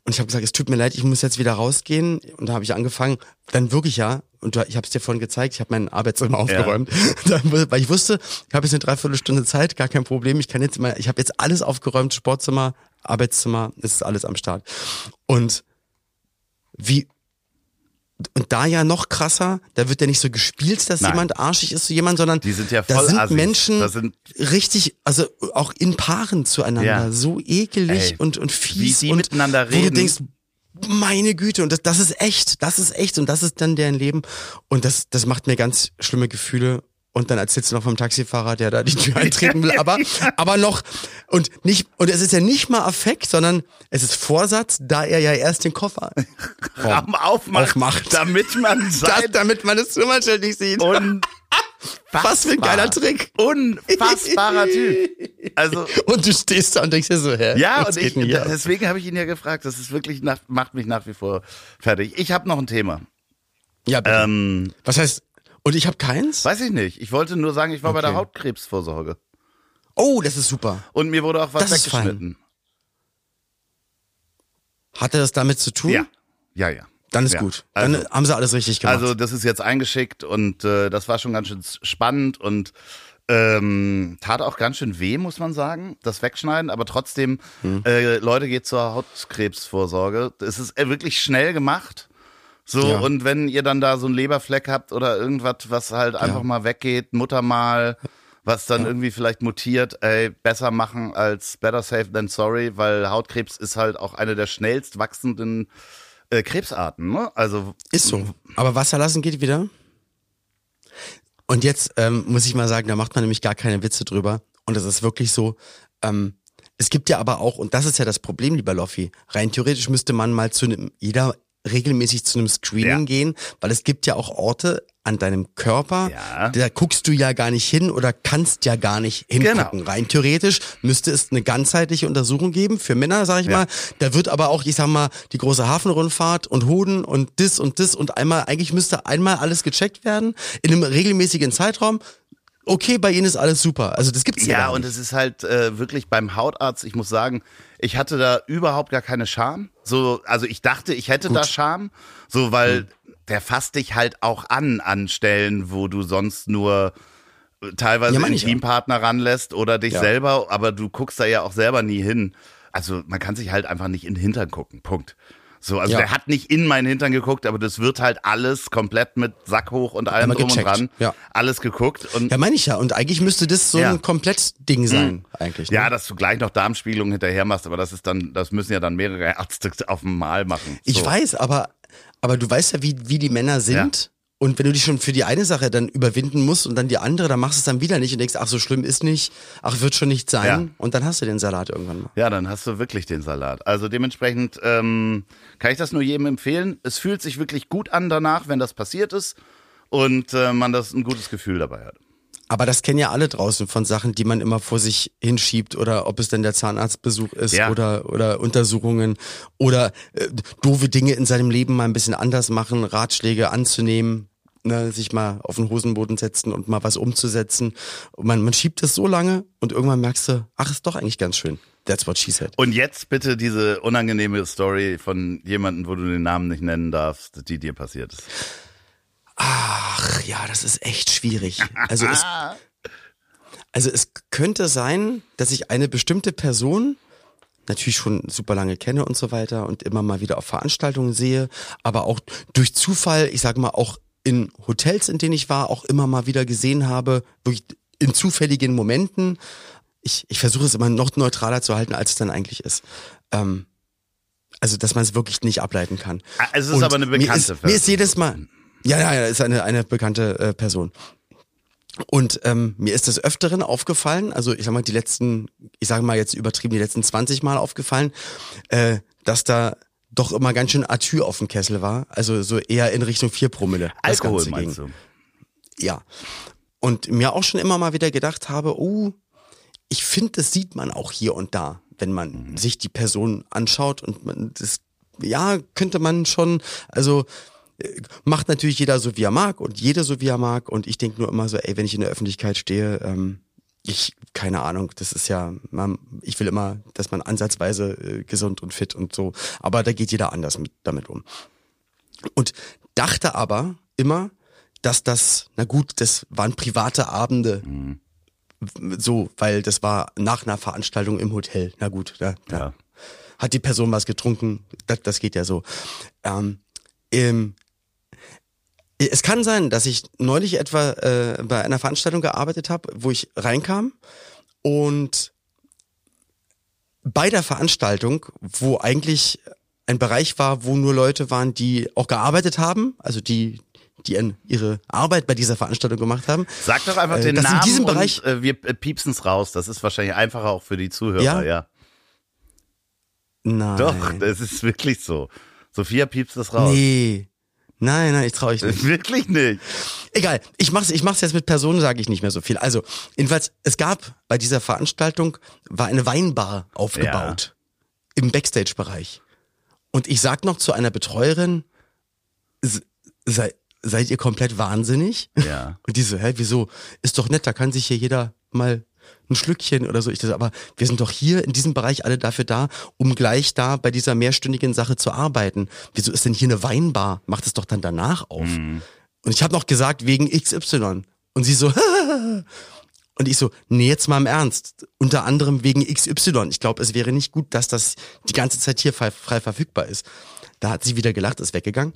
Und ich habe gesagt, es tut mir leid, ich muss jetzt wieder rausgehen. Und da habe ich angefangen, dann wirklich ja, und ich habe es dir vorhin gezeigt, ich habe mein Arbeitszimmer aufgeräumt. Dann, weil ich wusste, ich habe jetzt eine Dreiviertelstunde Zeit, gar kein Problem. Ich kann jetzt mal, ich habe jetzt alles aufgeräumt, Sportzimmer, Arbeitszimmer, ist alles am Start. Und wie und da ja noch krasser, da wird ja nicht so gespielt, dass Nein. jemand arschig ist zu jemandem, sondern Die sind ja da voll sind Assis. Menschen Das sind- richtig, also auch in Paaren zueinander, Ja. so ekelig Ey, und, und fies wie die und miteinander wo du reden. denkst, meine Güte, und das, das ist echt, das ist echt und das ist dann deren Leben und das, das macht mir ganz schlimme Gefühle und dann erzählst du noch vom Taxifahrer, der da die Tür eintreten will, aber, aber noch, und nicht, und es ist ja nicht mal Affekt, sondern es ist Vorsatz, da er ja erst den Koffer aufmacht, Aufmacht. damit man das, sein damit man das Nummernschild nicht sieht. und Was für ein geiler Trick. Unfassbarer Typ. Also Und du stehst da und denkst dir so, hä? ja, und ich, deswegen habe ich ihn ja gefragt. Das ist wirklich nach, macht mich nach wie vor fertig. Ich habe noch ein Thema. Ja, bitte. Ähm, Was heißt, und ich habe keins? weiß ich nicht. Ich wollte nur sagen, ich war bei der Okay. Hautkrebsvorsorge Oh, das ist super. und mir wurde auch was Das weggeschnitten. Hatte das damit zu tun? Ja, ja, ja. Dann ist Ja. gut. Dann Also- haben sie alles richtig gemacht. Also das ist jetzt eingeschickt und äh, das war schon ganz schön spannend und ähm, tat auch ganz schön weh, muss man sagen, das Wegschneiden. Aber trotzdem, Hm. äh, Leute, geht zur Hautkrebsvorsorge. Es ist äh, wirklich schnell gemacht. So, Ja. und wenn ihr dann da so einen Leberfleck habt oder irgendwas, was halt einfach mal weggeht, Muttermal, was dann irgendwie vielleicht mutiert, ey, besser machen als better safe than sorry, weil Hautkrebs ist halt auch eine der schnellst wachsenden äh, Krebsarten, ne? Also ist so. Aber Wasser lassen geht wieder. Und jetzt ähm, muss ich mal sagen, da macht man nämlich gar keine Witze drüber. Und es ist wirklich so, ähm, es gibt ja aber auch, und das ist ja das Problem, lieber Loffi, rein theoretisch müsste man mal zu einem, jeder regelmäßig zu einem Screening Ja. gehen, weil es gibt ja auch Orte an deinem Körper, Ja. da guckst du ja gar nicht hin oder kannst ja gar nicht hingucken. Genau. Rein theoretisch müsste es eine ganzheitliche Untersuchung geben für Männer, sag ich Ja. mal. Da wird aber auch, ich sag mal, die große Hafenrundfahrt und Hoden und dis und dis und einmal, eigentlich müsste einmal alles gecheckt werden in einem regelmäßigen Zeitraum. Okay, bei Ihnen ist alles super. Also das gibt's ja, Ja, und es ist halt äh, wirklich beim Hautarzt, ich muss sagen, ich hatte da überhaupt gar keine Scham. So, also ich dachte, ich hätte da Scham, so weil Hm. Der fasst dich halt auch an an Stellen, wo du sonst nur äh, teilweise Ja, ich ja. Intimpartner ranlässt oder dich Ja. selber, aber du guckst da ja auch selber nie hin. Also man kann sich halt einfach nicht in den Hintern gucken. Punkt. So, also Ja. der hat nicht in meinen Hintern geguckt, aber das wird halt alles komplett mit Sack hoch und allem drum und dran. ja. Alles geguckt und Ja, meine ich ja. Und eigentlich müsste das so Ja. ein Komplettding sein, eigentlich. Ne? Ja, dass du gleich noch Darmspiegelung hinterher machst, aber das ist dann, das müssen ja dann mehrere Ärzte auf einmal machen. Ich So. weiß, aber, aber du weißt ja, wie, wie die Männer sind. Und wenn du dich schon für die eine Sache dann überwinden musst und dann die andere, dann machst du es dann wieder nicht und denkst, ach, so schlimm ist nicht, ach, wird schon nicht sein. Ja. Und dann hast du den Salat irgendwann mal. Ja, dann hast du wirklich den Salat. Also dementsprechend ähm, kann ich das nur jedem empfehlen. Es fühlt sich wirklich gut an danach, wenn das passiert ist und äh, man das ein gutes Gefühl dabei hat. Aber das kennen ja alle draußen von Sachen, die man immer vor sich hinschiebt oder ob es denn der Zahnarztbesuch ist Ja. oder, oder Untersuchungen oder äh, doofe Dinge in seinem Leben mal ein bisschen anders machen, Ratschläge anzunehmen, ne, sich mal auf den Hosenboden setzen und mal was umzusetzen. Und man, man schiebt es so lange und irgendwann merkst du, ach, ist doch eigentlich ganz schön. That's what she said. Und jetzt bitte diese unangenehme Story von jemandem, wo du den Namen nicht nennen darfst, die dir passiert ist. Ach ja, das ist echt schwierig. Also es, also es könnte sein, dass ich eine bestimmte Person natürlich schon super lange kenne und so weiter und immer mal wieder auf Veranstaltungen sehe, aber auch durch Zufall, ich sage mal auch in Hotels, in denen ich war, auch immer mal wieder gesehen habe, wirklich in zufälligen Momenten. Ich, ich versuche es immer noch neutraler zu halten, als es dann eigentlich ist. Ähm, also, dass man es wirklich nicht ableiten kann. Ah, es ist Und aber eine mir bekannte ist, mir ist jedes Mal, ja, ja, ja, ist eine, eine bekannte äh, Person. Und ähm, mir ist des Öfteren aufgefallen, also ich sag mal, die letzten, ich sage mal jetzt übertrieben, die letzten 20 Mal aufgefallen, äh, dass da doch immer ganz schön Atü auf dem Kessel war. Also so eher in Richtung 4 Promille. das Alkohol Ganze meinst ging. du? Ja. Und mir auch schon immer mal wieder gedacht habe, oh, ich finde, das sieht man auch hier und da, wenn man sich die Person anschaut und man das, ja, könnte man schon, also macht natürlich jeder so, wie er mag und jede so, wie er mag und ich denke nur immer so, ey, wenn ich in der Öffentlichkeit stehe, ähm, ich, keine Ahnung, das ist ja, man, ich will immer, dass man ansatzweise äh, gesund und fit und so, aber da geht jeder anders mit, damit um. Und dachte aber immer, dass das, na gut, das waren private Abende. So, weil das war nach einer Veranstaltung im Hotel. Na gut, da, da Ja. hat die Person was getrunken. Das, das geht ja so. Ähm, ähm, es kann sein, dass ich neulich etwa äh, bei einer Veranstaltung gearbeitet habe, wo ich reinkam und bei der Veranstaltung, wo eigentlich ein Bereich war, wo nur Leute waren, die auch gearbeitet haben, also die die an ihre Arbeit bei dieser Veranstaltung gemacht haben. Sag doch einfach Äh, den dass in Namen diesem und Bereich- äh, wir äh, piepsen's raus. Das ist wahrscheinlich einfacher auch für die Zuhörer, Ja? ja. Nein. Doch, das ist wirklich so. Sophia piepst das raus. Nee. Nein, nein, ich traue ich nicht. Wirklich nicht. Egal, ich mach's, ich mach's jetzt mit Personen, sage ich nicht mehr so viel. Also, jedenfalls, es gab bei dieser Veranstaltung, war eine Weinbar aufgebaut. Im Backstage-Bereich. Und ich sag noch zu einer Betreuerin, se- sei, seid ihr komplett wahnsinnig? Ja. Und die so, hä, wieso? Ist doch nett, da kann sich hier jeder mal ein Schlückchen oder so. Ich dachte, aber wir sind doch hier in diesem Bereich alle dafür da, um gleich da bei dieser mehrstündigen Sache zu arbeiten. Wieso ist denn hier eine Weinbar? Macht es doch dann danach auf. Und ich habe noch gesagt, wegen XY. Und sie so, und ich so, nee, jetzt mal im Ernst. Unter anderem wegen XY. Ich glaube, es wäre nicht gut, dass das die ganze Zeit hier frei, frei verfügbar ist. Da hat sie wieder gelacht, ist weggegangen.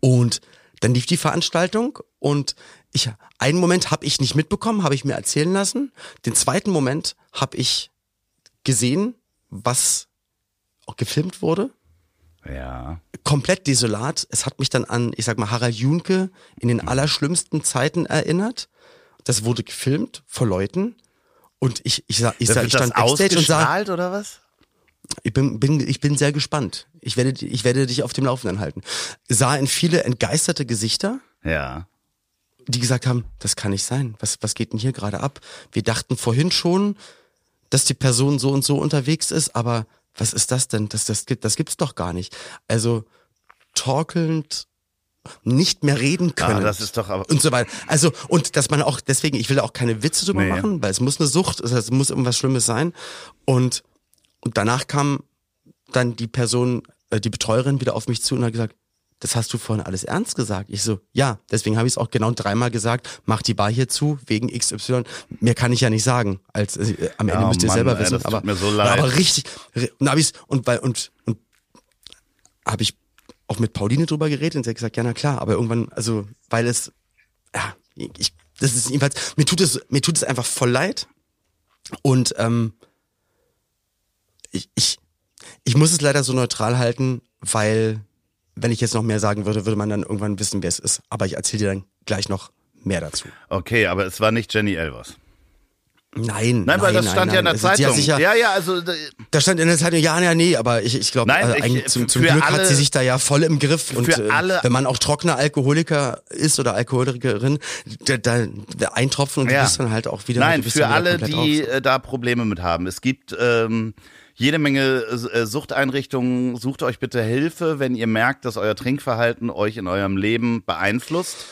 Und dann lief die Veranstaltung und ich einen Moment habe ich nicht mitbekommen, habe ich mir erzählen lassen. Den zweiten Moment habe ich gesehen, was auch gefilmt wurde. Ja. Komplett desolat. Es hat mich dann an, ich sag mal, Harald Junke in den allerschlimmsten Zeiten erinnert. Das wurde gefilmt vor Leuten. Und ich, ich, sa- ich, Das sa- wird ich stand Backstage und sah, oder was? ich bin, bin, ich bin sehr gespannt. Ich werde, ich werde dich auf dem Laufenden halten. Sah in viele entgeisterte Gesichter, Ja. Die gesagt haben, das kann nicht sein. Was, was geht denn hier gerade ab? Wir dachten vorhin schon, dass die Person so und so unterwegs ist, aber was ist das denn? Das, das, gibt, das gibt's doch gar nicht. Also torkelnd, nicht mehr reden können. Ah, das ist doch aber- Und so weiter. Also, und dass man auch, deswegen, ich will da auch keine Witze drüber Nee. machen, weil es muss eine Sucht, es muss irgendwas Schlimmes sein. Und, und danach kam dann die Person, äh, die Betreuerin wieder auf mich zu und hat gesagt, das hast du vorhin alles ernst gesagt. Ich so, ja, deswegen habe ich es auch genau dreimal gesagt, mach die Bar hier zu, wegen XY. Mehr kann ich ja nicht sagen. Als äh, am Ende Ja, müsst ihr Mann, selber ey, wissen. tut aber, so leid. aber richtig. Und habe ich's, und weil, und, und habe ich auch mit Pauline drüber geredet und sie hat gesagt, ja, na klar, aber irgendwann, also, weil es, ja, ich, das ist jedenfalls, mir tut es, mir tut es einfach voll leid. Und ähm, ich, ich, ich muss es leider so neutral halten, weil wenn ich jetzt noch mehr sagen würde, würde man dann irgendwann wissen, wer es ist. Aber ich erzähle dir dann gleich noch mehr dazu. Okay, aber es war nicht Jenny Elvers. Nein, Nein, weil das nein, stand ja in nein. der Also, Zeitung. sicher, ja, ja, also äh, Da stand in der Zeitung, ja, ja, nee, aber ich, ich glaube, Nein, äh, ich- zum, zum Glück alle- hat sie sich da ja voll im Griff. Und für äh, alle- wenn man auch trockener Alkoholiker ist oder Alkoholikerin, da, da, da eintropfen und Ja. du bist dann halt auch wieder Nein, für alle, die raus. äh, da Probleme mit haben. Es gibt ähm, jede Menge äh, Suchteinrichtungen. Sucht euch bitte Hilfe, wenn ihr merkt, dass euer Trinkverhalten euch in eurem Leben beeinflusst.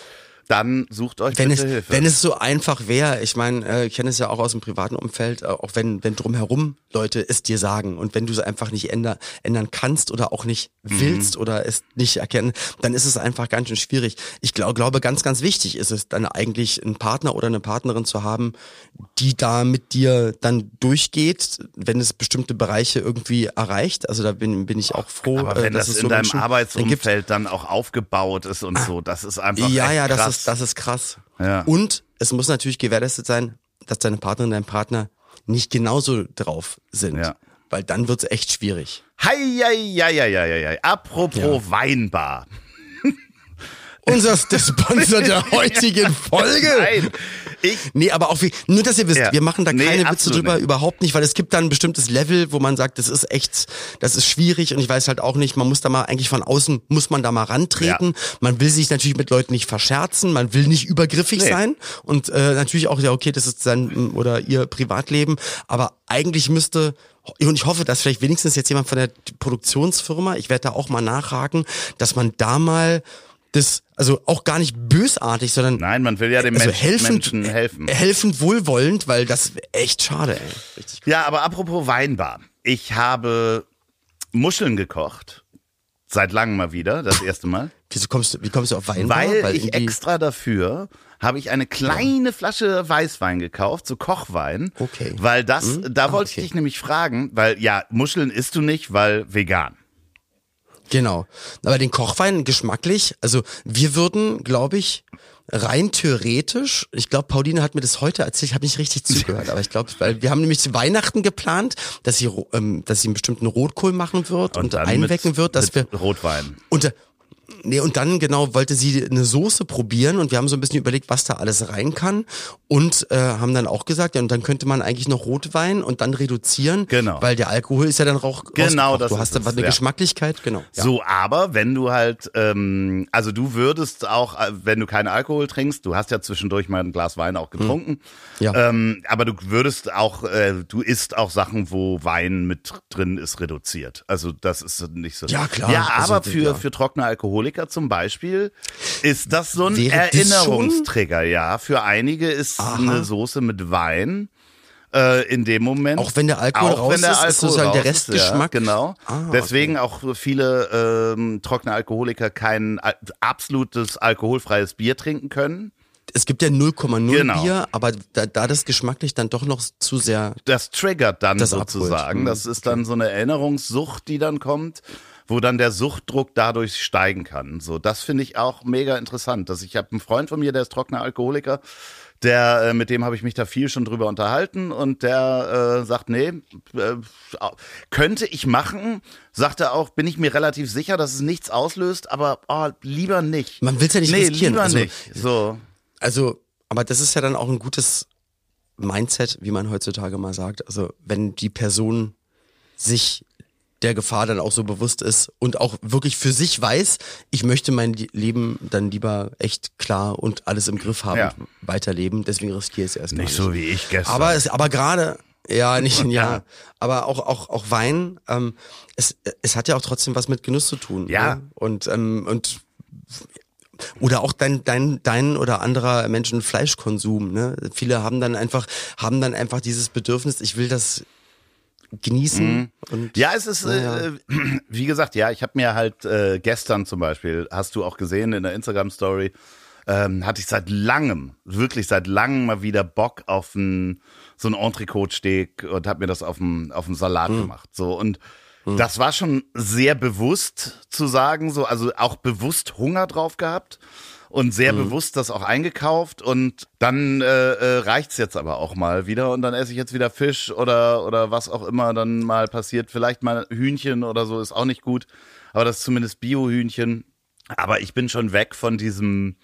Dann sucht euch wenn bitte es, Hilfe. wenn es so einfach wäre, ich meine, äh, ich kenne es ja auch aus dem privaten Umfeld, äh, auch wenn, wenn drumherum Leute es dir sagen und wenn du es einfach nicht änder, ändern kannst oder auch nicht Mhm. willst oder es nicht erkennen, dann ist es einfach ganz schön schwierig. Ich glaub, glaube, ganz, ganz wichtig ist es dann eigentlich einen Partner oder eine Partnerin zu haben, die da mit dir dann durchgeht, wenn es bestimmte Bereiche irgendwie erreicht. Also da bin, bin ich auch froh, aber äh, wenn dass das in so deinem. Arbeitsumfeld dann auch aufgebaut ist und so, das ist einfach Ja, ja, das krass. das ist krass. Ja. Und es muss natürlich gewährleistet sein, dass deine Partnerin, dein Partner nicht genauso drauf sind. Ja. Weil dann wird's echt schwierig. Hei, hei, hei, hei, hei, hei. Apropos Weinbar. Unser Sponsor der heutigen Folge. Nein, ich Nee, aber auch wie, nur dass ihr wisst, Ja. wir machen da Nee, keine Witze drüber, nicht. überhaupt nicht, weil es gibt da ein bestimmtes Level, wo man sagt, das ist echt, das ist schwierig und ich weiß halt auch nicht, man muss da mal eigentlich von außen, muss man da mal rantreten. Man will sich natürlich mit Leuten nicht verscherzen, man will nicht übergriffig Nee. sein und äh, natürlich auch, ja okay, das ist sein oder ihr Privatleben, aber eigentlich müsste und ich hoffe, dass vielleicht wenigstens jetzt jemand von der Produktionsfirma, ich werde da auch mal nachhaken, dass man da mal das, also auch gar nicht bösartig, sondern Nein, man will ja den also Menschen, helfend, Menschen helfen. helfend wohlwollend, weil das echt schade, ey. Richtig. Ja, aber apropos Weinbar. Ich habe Muscheln gekocht. Seit langem mal wieder, das erste Mal. Wieso kommst du, wie kommst du auf Weinbar? Weil ich irgendwie- extra dafür habe ich eine kleine Flasche Weißwein gekauft, so Kochwein. Okay. Weil das, da Ah, wollte ich okay. dich nämlich fragen, weil ja, Muscheln isst du nicht, weil vegan. Genau. Aber den Kochwein geschmacklich, also wir würden, glaube ich, rein theoretisch, ich glaube, Pauline hat mir das heute erzählt, ich habe nicht richtig zugehört, aber ich glaube, weil wir haben nämlich Weihnachten geplant, dass sie, ähm, dass sie einen bestimmten Rotkohl machen wird und, dann einwecken mit, wird, dass wir Rotwein. Und, nee, und dann genau wollte sie eine Soße probieren und wir haben so ein bisschen überlegt, was da alles rein kann und äh, haben dann auch gesagt, ja, und dann könnte man eigentlich noch Rotwein und dann reduzieren, Genau. weil der Alkohol ist ja dann auch Genau, das Du hast es, aber eine ja. Geschmacklichkeit, genau. Ja. So, aber wenn du halt, ähm, also du würdest auch, äh, wenn du keinen Alkohol trinkst, du hast ja zwischendurch mal ein Glas Wein auch getrunken, Ja. ähm, aber du würdest auch, äh, du isst auch Sachen, wo Wein mit drin ist, reduziert. Also das ist nicht so. Ja, klar. Ja, Also, aber für, ja. für trockene Alkoholiker zum Beispiel ist das so ein Erinnerungstrigger, ja. Für einige ist eine Soße mit Wein. Äh, in dem Moment. Auch wenn der Alkohol auch raus wenn der ist, ist Alkohol sozusagen der Restgeschmack? Ja, genau. Ah, Deswegen auch viele ähm, trockene Alkoholiker kein al- absolutes alkoholfreies Bier trinken können. Es gibt ja 0,0 Genau. Bier, aber da, da das geschmacklich dann doch noch zu sehr Das triggert dann Das abholt. sozusagen. Mhm, Das ist dann so eine Erinnerungssucht, die dann kommt, wo dann der Suchtdruck dadurch steigen kann. So, das finde ich auch mega interessant. Dass ich habe einen Freund von mir, der ist trockener Alkoholiker. Der, äh, mit dem habe ich mich da viel schon drüber unterhalten und der äh, sagt, nee, äh, könnte ich machen, sagt er auch, bin ich mir relativ sicher, dass es nichts auslöst, aber oh, lieber nicht. Man will's ja nicht nee, riskieren, Lieber also- nicht. So. Also, aber das ist ja dann auch ein gutes Mindset, wie man heutzutage mal sagt. Also, wenn die Person sich der Gefahr dann auch so bewusst ist und auch wirklich für sich weiß, ich möchte mein Leben dann lieber echt klar und alles im Griff haben, Ja. weiterleben, deswegen riskiere ich es erst Nicht gar so wie ich gestern. Aber es, aber gerade, ja, nicht, ja, Ja. aber auch, auch, auch Wein, ähm, es, es hat ja auch trotzdem was mit Genuss zu tun. Ja. Ne? Und, ähm, und, oder auch dein, dein, dein oder anderer Menschen Fleischkonsum, ne? Viele haben dann einfach, haben dann einfach dieses Bedürfnis, ich will das genießen und, Ja, es ist, Naja. äh, wie gesagt, ja, ich habe mir halt äh, gestern zum Beispiel, hast du auch gesehen in der Instagram-Story, ähm, hatte ich seit langem, wirklich seit langem mal wieder Bock auf ein, so ein Entrecote-Steak und habe mir das auf dem auf dem Salat Hm. gemacht. So und das war schon sehr bewusst zu sagen, so also auch bewusst Hunger drauf gehabt und sehr bewusst das auch eingekauft und dann äh, äh, reicht's jetzt aber auch mal wieder und dann esse ich jetzt wieder Fisch oder oder was auch immer dann mal passiert, vielleicht mal Hühnchen oder so ist auch nicht gut, aber das ist zumindest Bio-Hühnchen. Aber ich bin schon weg von diesem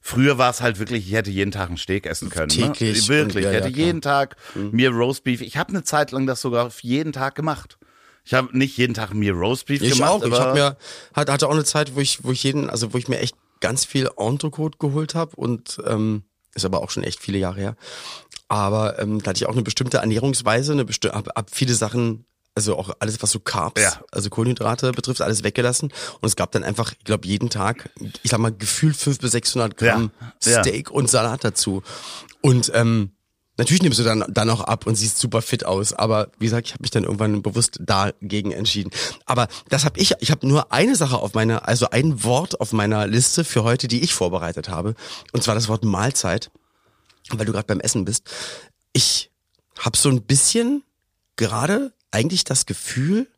Früher war es halt wirklich, ich hätte jeden Tag einen Steak essen können. Täglich Ne? Wirklich, ja, ich hätte ja, jeden Tag mir Roastbeef. Ich habe eine Zeit lang das sogar jeden Tag gemacht. Ich habe nicht jeden Tag mir Roastbeef Ich gemacht. auch. Ich mir hat, hatte auch eine Zeit, wo ich wo ich jeden, also wo ich mir echt ganz viel Entrecote geholt habe und ähm, ist aber auch schon echt viele Jahre her. Aber ähm, da hatte ich auch eine bestimmte Ernährungsweise, eine bestimmte hab, hab viele Sachen also auch alles, was so Carbs, Ja. also Kohlenhydrate betrifft, alles weggelassen. Und es gab dann einfach, ich glaube, jeden Tag, ich sag mal, gefühlt 500 bis 600 Gramm Ja. Ja. Steak und Salat dazu. Und ähm, natürlich nimmst du dann, dann auch ab und siehst super fit aus. Aber wie gesagt, ich habe mich dann irgendwann bewusst dagegen entschieden. Aber das habe ich, ich habe nur eine Sache auf meiner, also ein Wort auf meiner Liste für heute, die ich vorbereitet habe. Und zwar das Wort Mahlzeit, weil du gerade beim Essen bist. Ich habe so ein bisschen gerade eigentlich das Gefühl,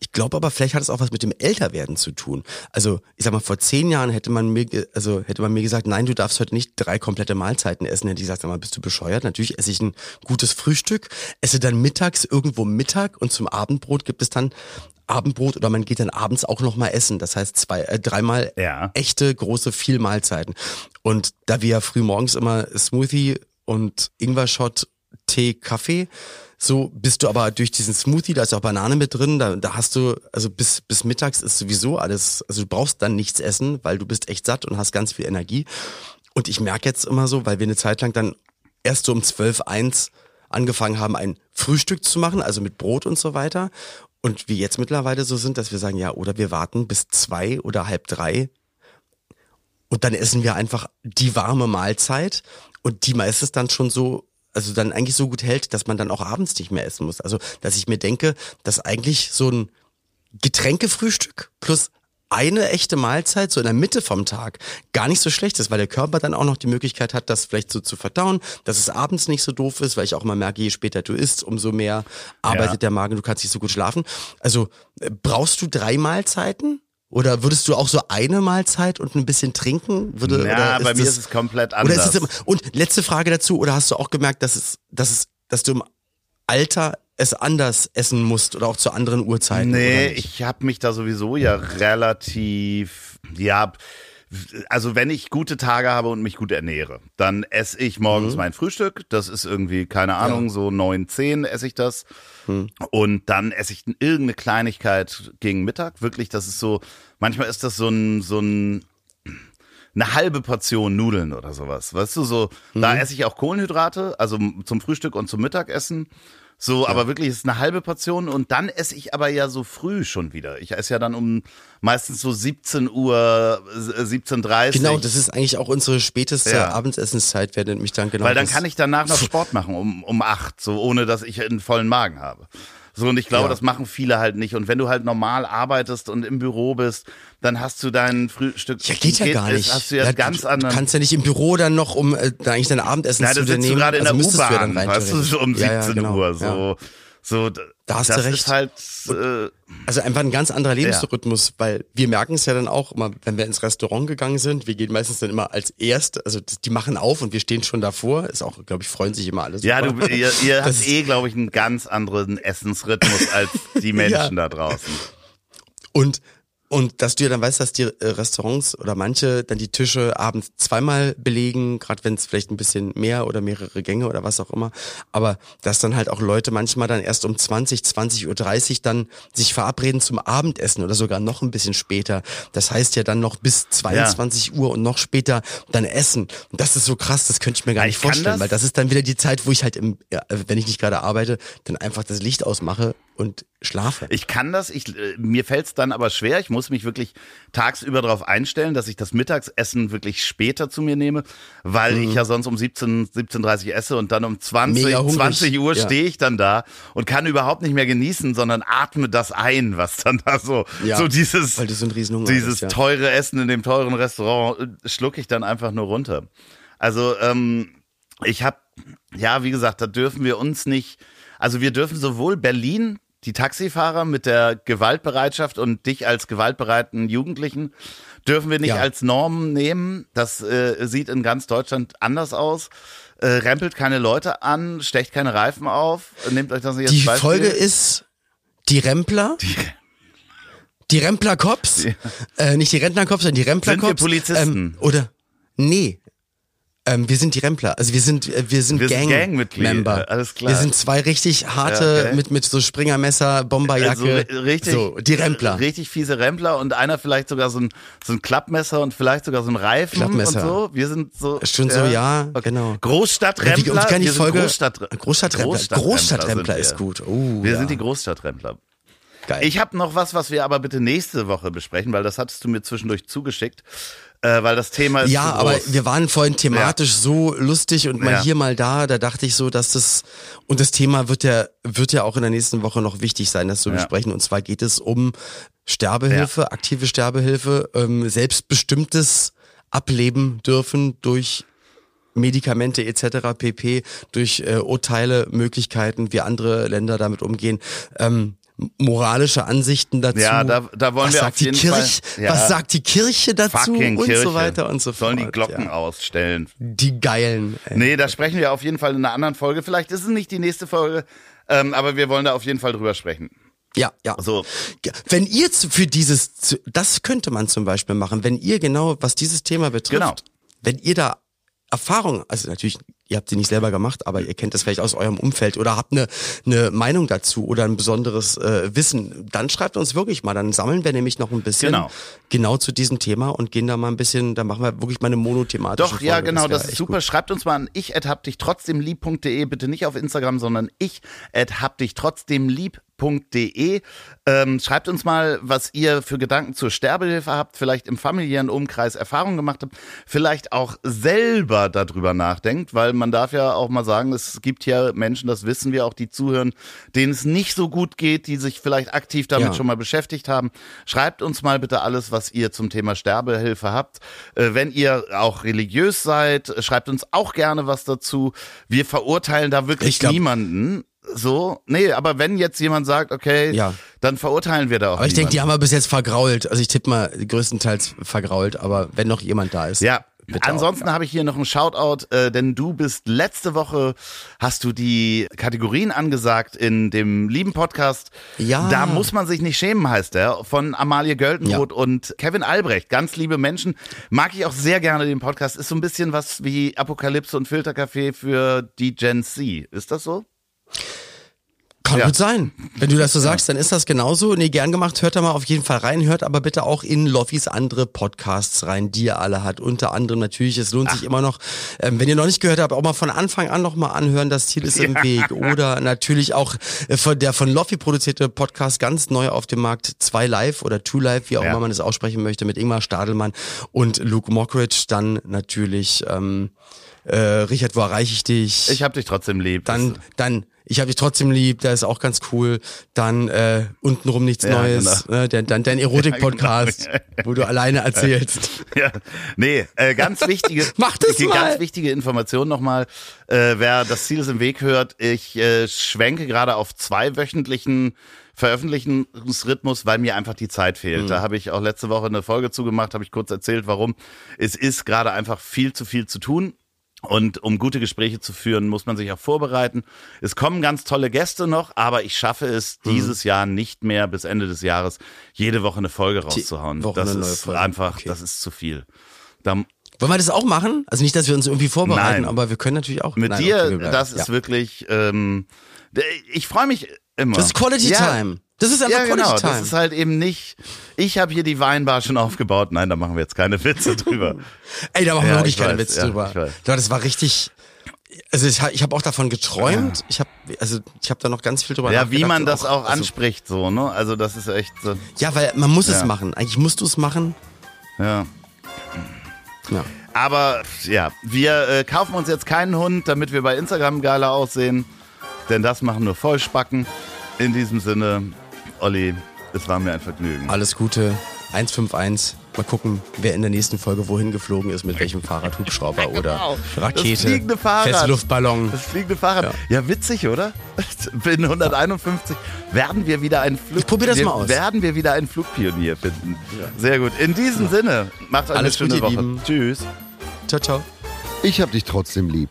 ich glaube aber, vielleicht hat es auch was mit dem Älterwerden zu tun. Also, ich sag mal, vor zehn Jahren hätte man mir, also hätte man mir gesagt, nein, du darfst heute nicht drei komplette Mahlzeiten essen. Hätte ich gesagt, sag mal, bist du bescheuert? Natürlich esse ich ein gutes Frühstück, esse dann mittags irgendwo Mittag und zum Abendbrot gibt es dann Abendbrot oder man geht dann abends auch noch mal essen. Das heißt zwei, äh, dreimal Ja. echte große viel Mahlzeiten. Und da wir ja früh morgens immer Smoothie und Ingwer-Shot, Tee, Kaffee, so bist du aber durch diesen Smoothie, da ist auch Banane mit drin, da, da hast du, also bis, bis mittags ist sowieso alles, also du brauchst dann nichts essen, weil du bist echt satt und hast ganz viel Energie. Und ich merke jetzt immer so, weil wir eine Zeit lang dann erst so um 12, 1 angefangen haben, ein Frühstück zu machen, also mit Brot und so weiter. Und wir jetzt mittlerweile so sind, dass wir sagen, ja, oder wir warten bis zwei oder halb drei und dann essen wir einfach die warme Mahlzeit und die meistens dann schon so, also dann eigentlich so gut hält, dass man dann auch abends nicht mehr essen muss. Also, dass ich mir denke, dass eigentlich so ein Getränkefrühstück plus eine echte Mahlzeit so in der Mitte vom Tag gar nicht so schlecht ist, weil der Körper dann auch noch die Möglichkeit hat, das vielleicht so zu verdauen, dass es abends nicht so doof ist, weil ich auch immer merke, je später du isst, umso mehr arbeitet Ja. der Magen, du kannst nicht so gut schlafen. Also äh, brauchst du drei Mahlzeiten? Oder würdest du auch so eine Mahlzeit und ein bisschen trinken? Würde, Ja, oder bei mir das- ist es komplett oder anders. ist es immer, und letzte Frage dazu, oder hast du auch gemerkt, dass es, dass es, dass du im Alter es anders essen musst oder auch zu anderen Uhrzeiten? Nee, oder ich habe mich da sowieso ja relativ, ja, also wenn ich gute Tage habe und mich gut ernähre, dann esse ich morgens Mhm. mein Frühstück. Das ist irgendwie, keine Ahnung, so neun, zehn esse ich das. Mhm. Und dann esse ich irgendeine Kleinigkeit gegen Mittag. Wirklich, das ist so, manchmal ist das so ein, so ein, eine halbe Portion Nudeln oder sowas. Weißt du, so, da esse ich auch Kohlenhydrate, also zum Frühstück und zum Mittagessen. So, aber wirklich ist eine halbe Portion und dann esse ich aber ja so früh schon wieder. Ich esse ja dann um meistens so 17 Uhr, äh, 17.30 Genau, das ist eigentlich auch unsere späteste Ja. Abendessenszeit, wäre mich dann genau Weil dann kann ich danach noch Sport machen um, um acht, so ohne dass ich einen vollen Magen habe. So, und ich glaube, Ja. das machen viele halt nicht. Und wenn du halt normal arbeitest und im Büro bist, dann hast du dein Frühstück. Ja, geht ja gar ist- nicht. Hast du ja, ganz du, anderen. du kannst ja nicht im Büro dann noch, um äh, da eigentlich dein Abendessen Ja, zu dir nehmen. gerade in also der ja U-Bahn, rein weißt du, so um theoretisch. 17 Ja, ja, genau. Uhr. So, Ja. So Da hast das du recht. ist halt. Äh, Also einfach ein ganz anderer Lebensrhythmus, weil wir merken es ja dann auch immer, wenn wir ins Restaurant gegangen sind, wir gehen meistens dann immer als erst, also die machen auf und wir stehen schon davor, ist auch, glaube ich, freuen sich immer alle super. ja, du, ihr, ihr Das habt eh, glaube ich, einen ganz anderen Essensrhythmus als die Menschen da draußen. Und und dass du ja dann weißt, dass die äh, Restaurants oder manche dann die Tische abends zweimal belegen, gerade wenn es vielleicht ein bisschen mehr oder mehrere Gänge oder was auch immer. Aber dass dann halt auch Leute manchmal dann erst um 20, 20 Uhr 30 dann sich verabreden zum Abendessen oder sogar noch ein bisschen später. Das heißt ja dann noch bis 22 Uhr und noch später dann essen. Und das ist so krass, das könnte ich mir gar Ja, nicht ich kann vorstellen, das- weil das ist dann wieder die Zeit, wo ich halt im, ja, wenn ich nicht gerade arbeite, dann einfach das Licht ausmache und schlafe. Ich kann das, ich, äh, mir fällt es dann aber schwer. Ich muss mich wirklich tagsüber darauf einstellen, dass ich das Mittagessen wirklich später zu mir nehme, weil ich ja sonst um 17, 17.30 esse und dann um 20, Mhm. Mega hungrig. 20 Uhr Ja. stehe ich dann da und kann überhaupt nicht mehr genießen, sondern atme das ein, was dann da so, Ja, so dieses, weil so einen Riesenhunger dieses hast, ja. teure Essen in dem teuren Restaurant äh, schlucke ich dann einfach nur runter. Also, ähm, ich habe, ja, wie gesagt, da dürfen wir uns nicht, also wir dürfen sowohl Berlin, die Taxifahrer mit der Gewaltbereitschaft und dich als gewaltbereiten Jugendlichen, dürfen wir nicht Ja. als Norm nehmen. Das äh, sieht in ganz Deutschland anders aus. Äh, rempelt keine Leute an, stecht keine Reifen auf, nehmt euch das nicht als Die Beispiel. Folge ist die Rempler. Die, Rempler Cops. Äh, nicht die Rentner Cops, sondern die Rempler Sind wir Cops. Polizisten? Ähm, oder nee. Ähm, wir sind die Rempler. Also wir sind äh, wir sind Wir sind Gang Gangmitglieder, Member. alles klar. Wir sind zwei richtig harte Ja, okay. mit mit so Springermesser, Bomberjacke. Also ri- richtig, so die Rempler. Richtig fiese Rempler und einer vielleicht sogar so ein, so ein Klappmesser und vielleicht sogar so ein Reifen Klappmesser. und so. Wir sind so. Schon so, ja, genau. Großstadtrempler. Wie- uns kann sind Folge- Großstadt, Großstadtrempler. Großstadtrempler sind ist gut. Oh, wir sind die Großstadtrempler. Geil. Ich habe noch was, was wir aber bitte nächste Woche besprechen, weil das hattest du mir zwischendurch zugeschickt, äh, weil das Thema ist Ja, aber wir waren vorhin thematisch so lustig und mal Ja. hier, mal da. Da dachte ich so, dass das und das Thema wird ja wird ja auch in der nächsten Woche noch wichtig sein, das zu Ja. besprechen. Und zwar geht es um Sterbehilfe, aktive Sterbehilfe, ähm, selbstbestimmtes Ableben dürfen durch Medikamente etc. pp. durch äh, Urteile, Möglichkeiten, wie andere Länder damit umgehen. Ähm, moralische Ansichten dazu. Ja, da- da wollen was wir sagt auf jeden die Kirche, Fall- ja. Was sagt die Kirche dazu Fucking und Kirche. so weiter und so fort. Sollen die Glocken ja. ausstellen. Die geilen. Ey. Nee, da sprechen wir auf jeden Fall in einer anderen Folge. Vielleicht ist es nicht die nächste Folge, ähm, aber wir wollen da auf jeden Fall drüber sprechen. Ja, ja. So. Wenn ihr zu- für dieses, das könnte man zum Beispiel machen, wenn ihr genau, was dieses Thema betrifft, Genau. wenn ihr da Erfahrung, also natürlich, ihr habt sie nicht selber gemacht, aber ihr kennt das vielleicht aus eurem Umfeld oder habt eine, eine Meinung dazu oder ein besonderes äh, Wissen, dann schreibt uns wirklich mal, dann sammeln wir nämlich noch ein bisschen Genau. genau zu diesem Thema und gehen da mal ein bisschen, da machen wir wirklich mal eine monothematische Doch, ja, Folge. genau, wär das ist super. gut. Schreibt uns mal an ich hab dich trotzdem lieb.de, bitte nicht auf Instagram, sondern ich hab dich trotzdem lieb.de. Ähm, schreibt uns mal, was ihr für Gedanken zur Sterbehilfe habt, vielleicht im familiären Umkreis Erfahrungen gemacht habt, vielleicht auch selber darüber nachdenkt, weil man darf ja auch mal sagen, es gibt ja Menschen, das wissen wir auch, die zuhören, denen es nicht so gut geht, die sich vielleicht aktiv damit Ja. schon mal beschäftigt haben. Schreibt uns mal bitte alles, was ihr zum Thema Sterbehilfe habt. Äh, wenn ihr auch religiös seid, schreibt uns auch gerne was dazu. Wir verurteilen da wirklich Ich glaub- niemanden. So, nee, aber wenn jetzt jemand sagt, okay, Ja. dann verurteilen wir da auch Aber ich denke, die haben wir bis jetzt vergrault. Also ich tippe mal größtenteils vergrault, aber wenn noch jemand da ist. Ja, bitte ansonsten habe ich hier noch einen Shoutout, äh, denn du bist letzte Woche, hast du die Kategorien angesagt in dem lieben Podcast. Ja. Da muss man sich nicht schämen, heißt der, von Amalie Göltenroth und Kevin Albrecht. Ganz liebe Menschen. Mag ich auch sehr gerne den Podcast. Ist so ein bisschen was wie Apokalypse und Filtercafé für die Gen Z. Ist das so? Kann Ja. gut sein. Wenn du das so sagst, dann ist das genauso. Nee, gern gemacht. Hört da mal auf jeden Fall rein. Hört aber bitte auch in Loffis andere Podcasts rein, die er alle hat. Unter anderem natürlich, es lohnt sich immer noch, ähm, wenn ihr noch nicht gehört habt, auch mal von Anfang an noch mal anhören. Das Ziel ist im Weg. Oder natürlich auch äh, von der von Loffi produzierte Podcast ganz neu auf dem Markt. Zwei Live oder Two Live, wie auch Ja. immer man es aussprechen möchte, mit Ingmar Stadelmann und Luke Mockridge. Dann natürlich, ähm, äh, Richard, wo erreiche ich dich? Ich hab dich trotzdem lieb. Dann, dann, ich habe dich trotzdem lieb, der ist auch ganz cool. Dann äh, untenrum nichts Ja, Neues, ne? dann, dann dein Erotik-Podcast, wo du alleine erzählst. Ja, nee, äh, ganz wichtige, Mach das die mal. ganz wichtige Information nochmal, äh, wer das Ziel ist im Weg hört, ich äh, schwenke gerade auf zwei wöchentlichen Veröffentlichungsrhythmus, weil mir einfach die Zeit fehlt. Mhm. Da habe ich auch letzte Woche eine Folge zugemacht, habe ich kurz erzählt, warum. Es ist gerade einfach viel zu viel zu tun. Und um gute Gespräche zu führen, muss man sich auch vorbereiten. Es kommen ganz tolle Gäste noch, aber ich schaffe es Mhm. dieses Jahr nicht mehr bis Ende des Jahres jede Woche eine Folge rauszuhauen. Woche das ist einfach, Okay. das ist zu viel. Da, Wollen wir das auch machen? Also nicht, dass wir uns irgendwie vorbereiten, Nein. aber wir können natürlich auch. mit Nein, dir, okay, das ist ja. wirklich, ähm, ich freue mich immer. Das ist Quality ja, Time. Das ist einfach Ja, Quality genau. Time. Das ist halt eben nicht, ich habe hier die Weinbar schon aufgebaut. Nein, da machen wir jetzt keine Witze drüber. Ey, da machen wir Ja, wirklich ich keine weiß, Witze ja, drüber. ich weiß. Ja, das war richtig. Also ich, ich habe auch davon geträumt. Ich habe also ich habe da noch ganz viel drüber Ja, nachgedacht. wie man das auch also, anspricht, so, ne? Also das ist echt so, Ja, weil man muss es Ja. machen. Eigentlich musst du es machen. ja. Ja. Aber ja, wir äh, kaufen uns jetzt keinen Hund, damit wir bei Instagram geiler aussehen. Denn das machen nur Vollspacken. In diesem Sinne, Olli, es war mir ein Vergnügen. Alles Gute. 151. Mal gucken, wer in der nächsten Folge wohin geflogen ist, mit welchem Fahrrad, Hubschrauber oder Genau. Rakete. Das fliegende Fahrrad. Festluftballon. Das fliegende Fahrrad. Ja, witzig, oder? In 151 werden wir wieder einen Flug Ich probier das wir, mal aus. Werden wir wieder einen Flugpionier finden. Sehr gut. In diesem Sinne, macht euch Alles eine schöne Gute, ihr Woche. Lieben. Tschüss. Ciao, ciao. Ich hab dich trotzdem lieb.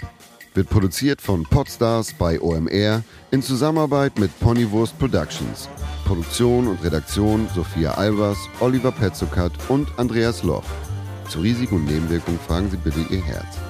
Wird produziert von Podstars bei OMR in Zusammenarbeit mit Ponywurst Productions. Produktion und Redaktion Sophia Albers, Oliver Petzokat und Andreas Loch. Zu Risiken und Nebenwirkungen fragen Sie bitte Ihr Herz.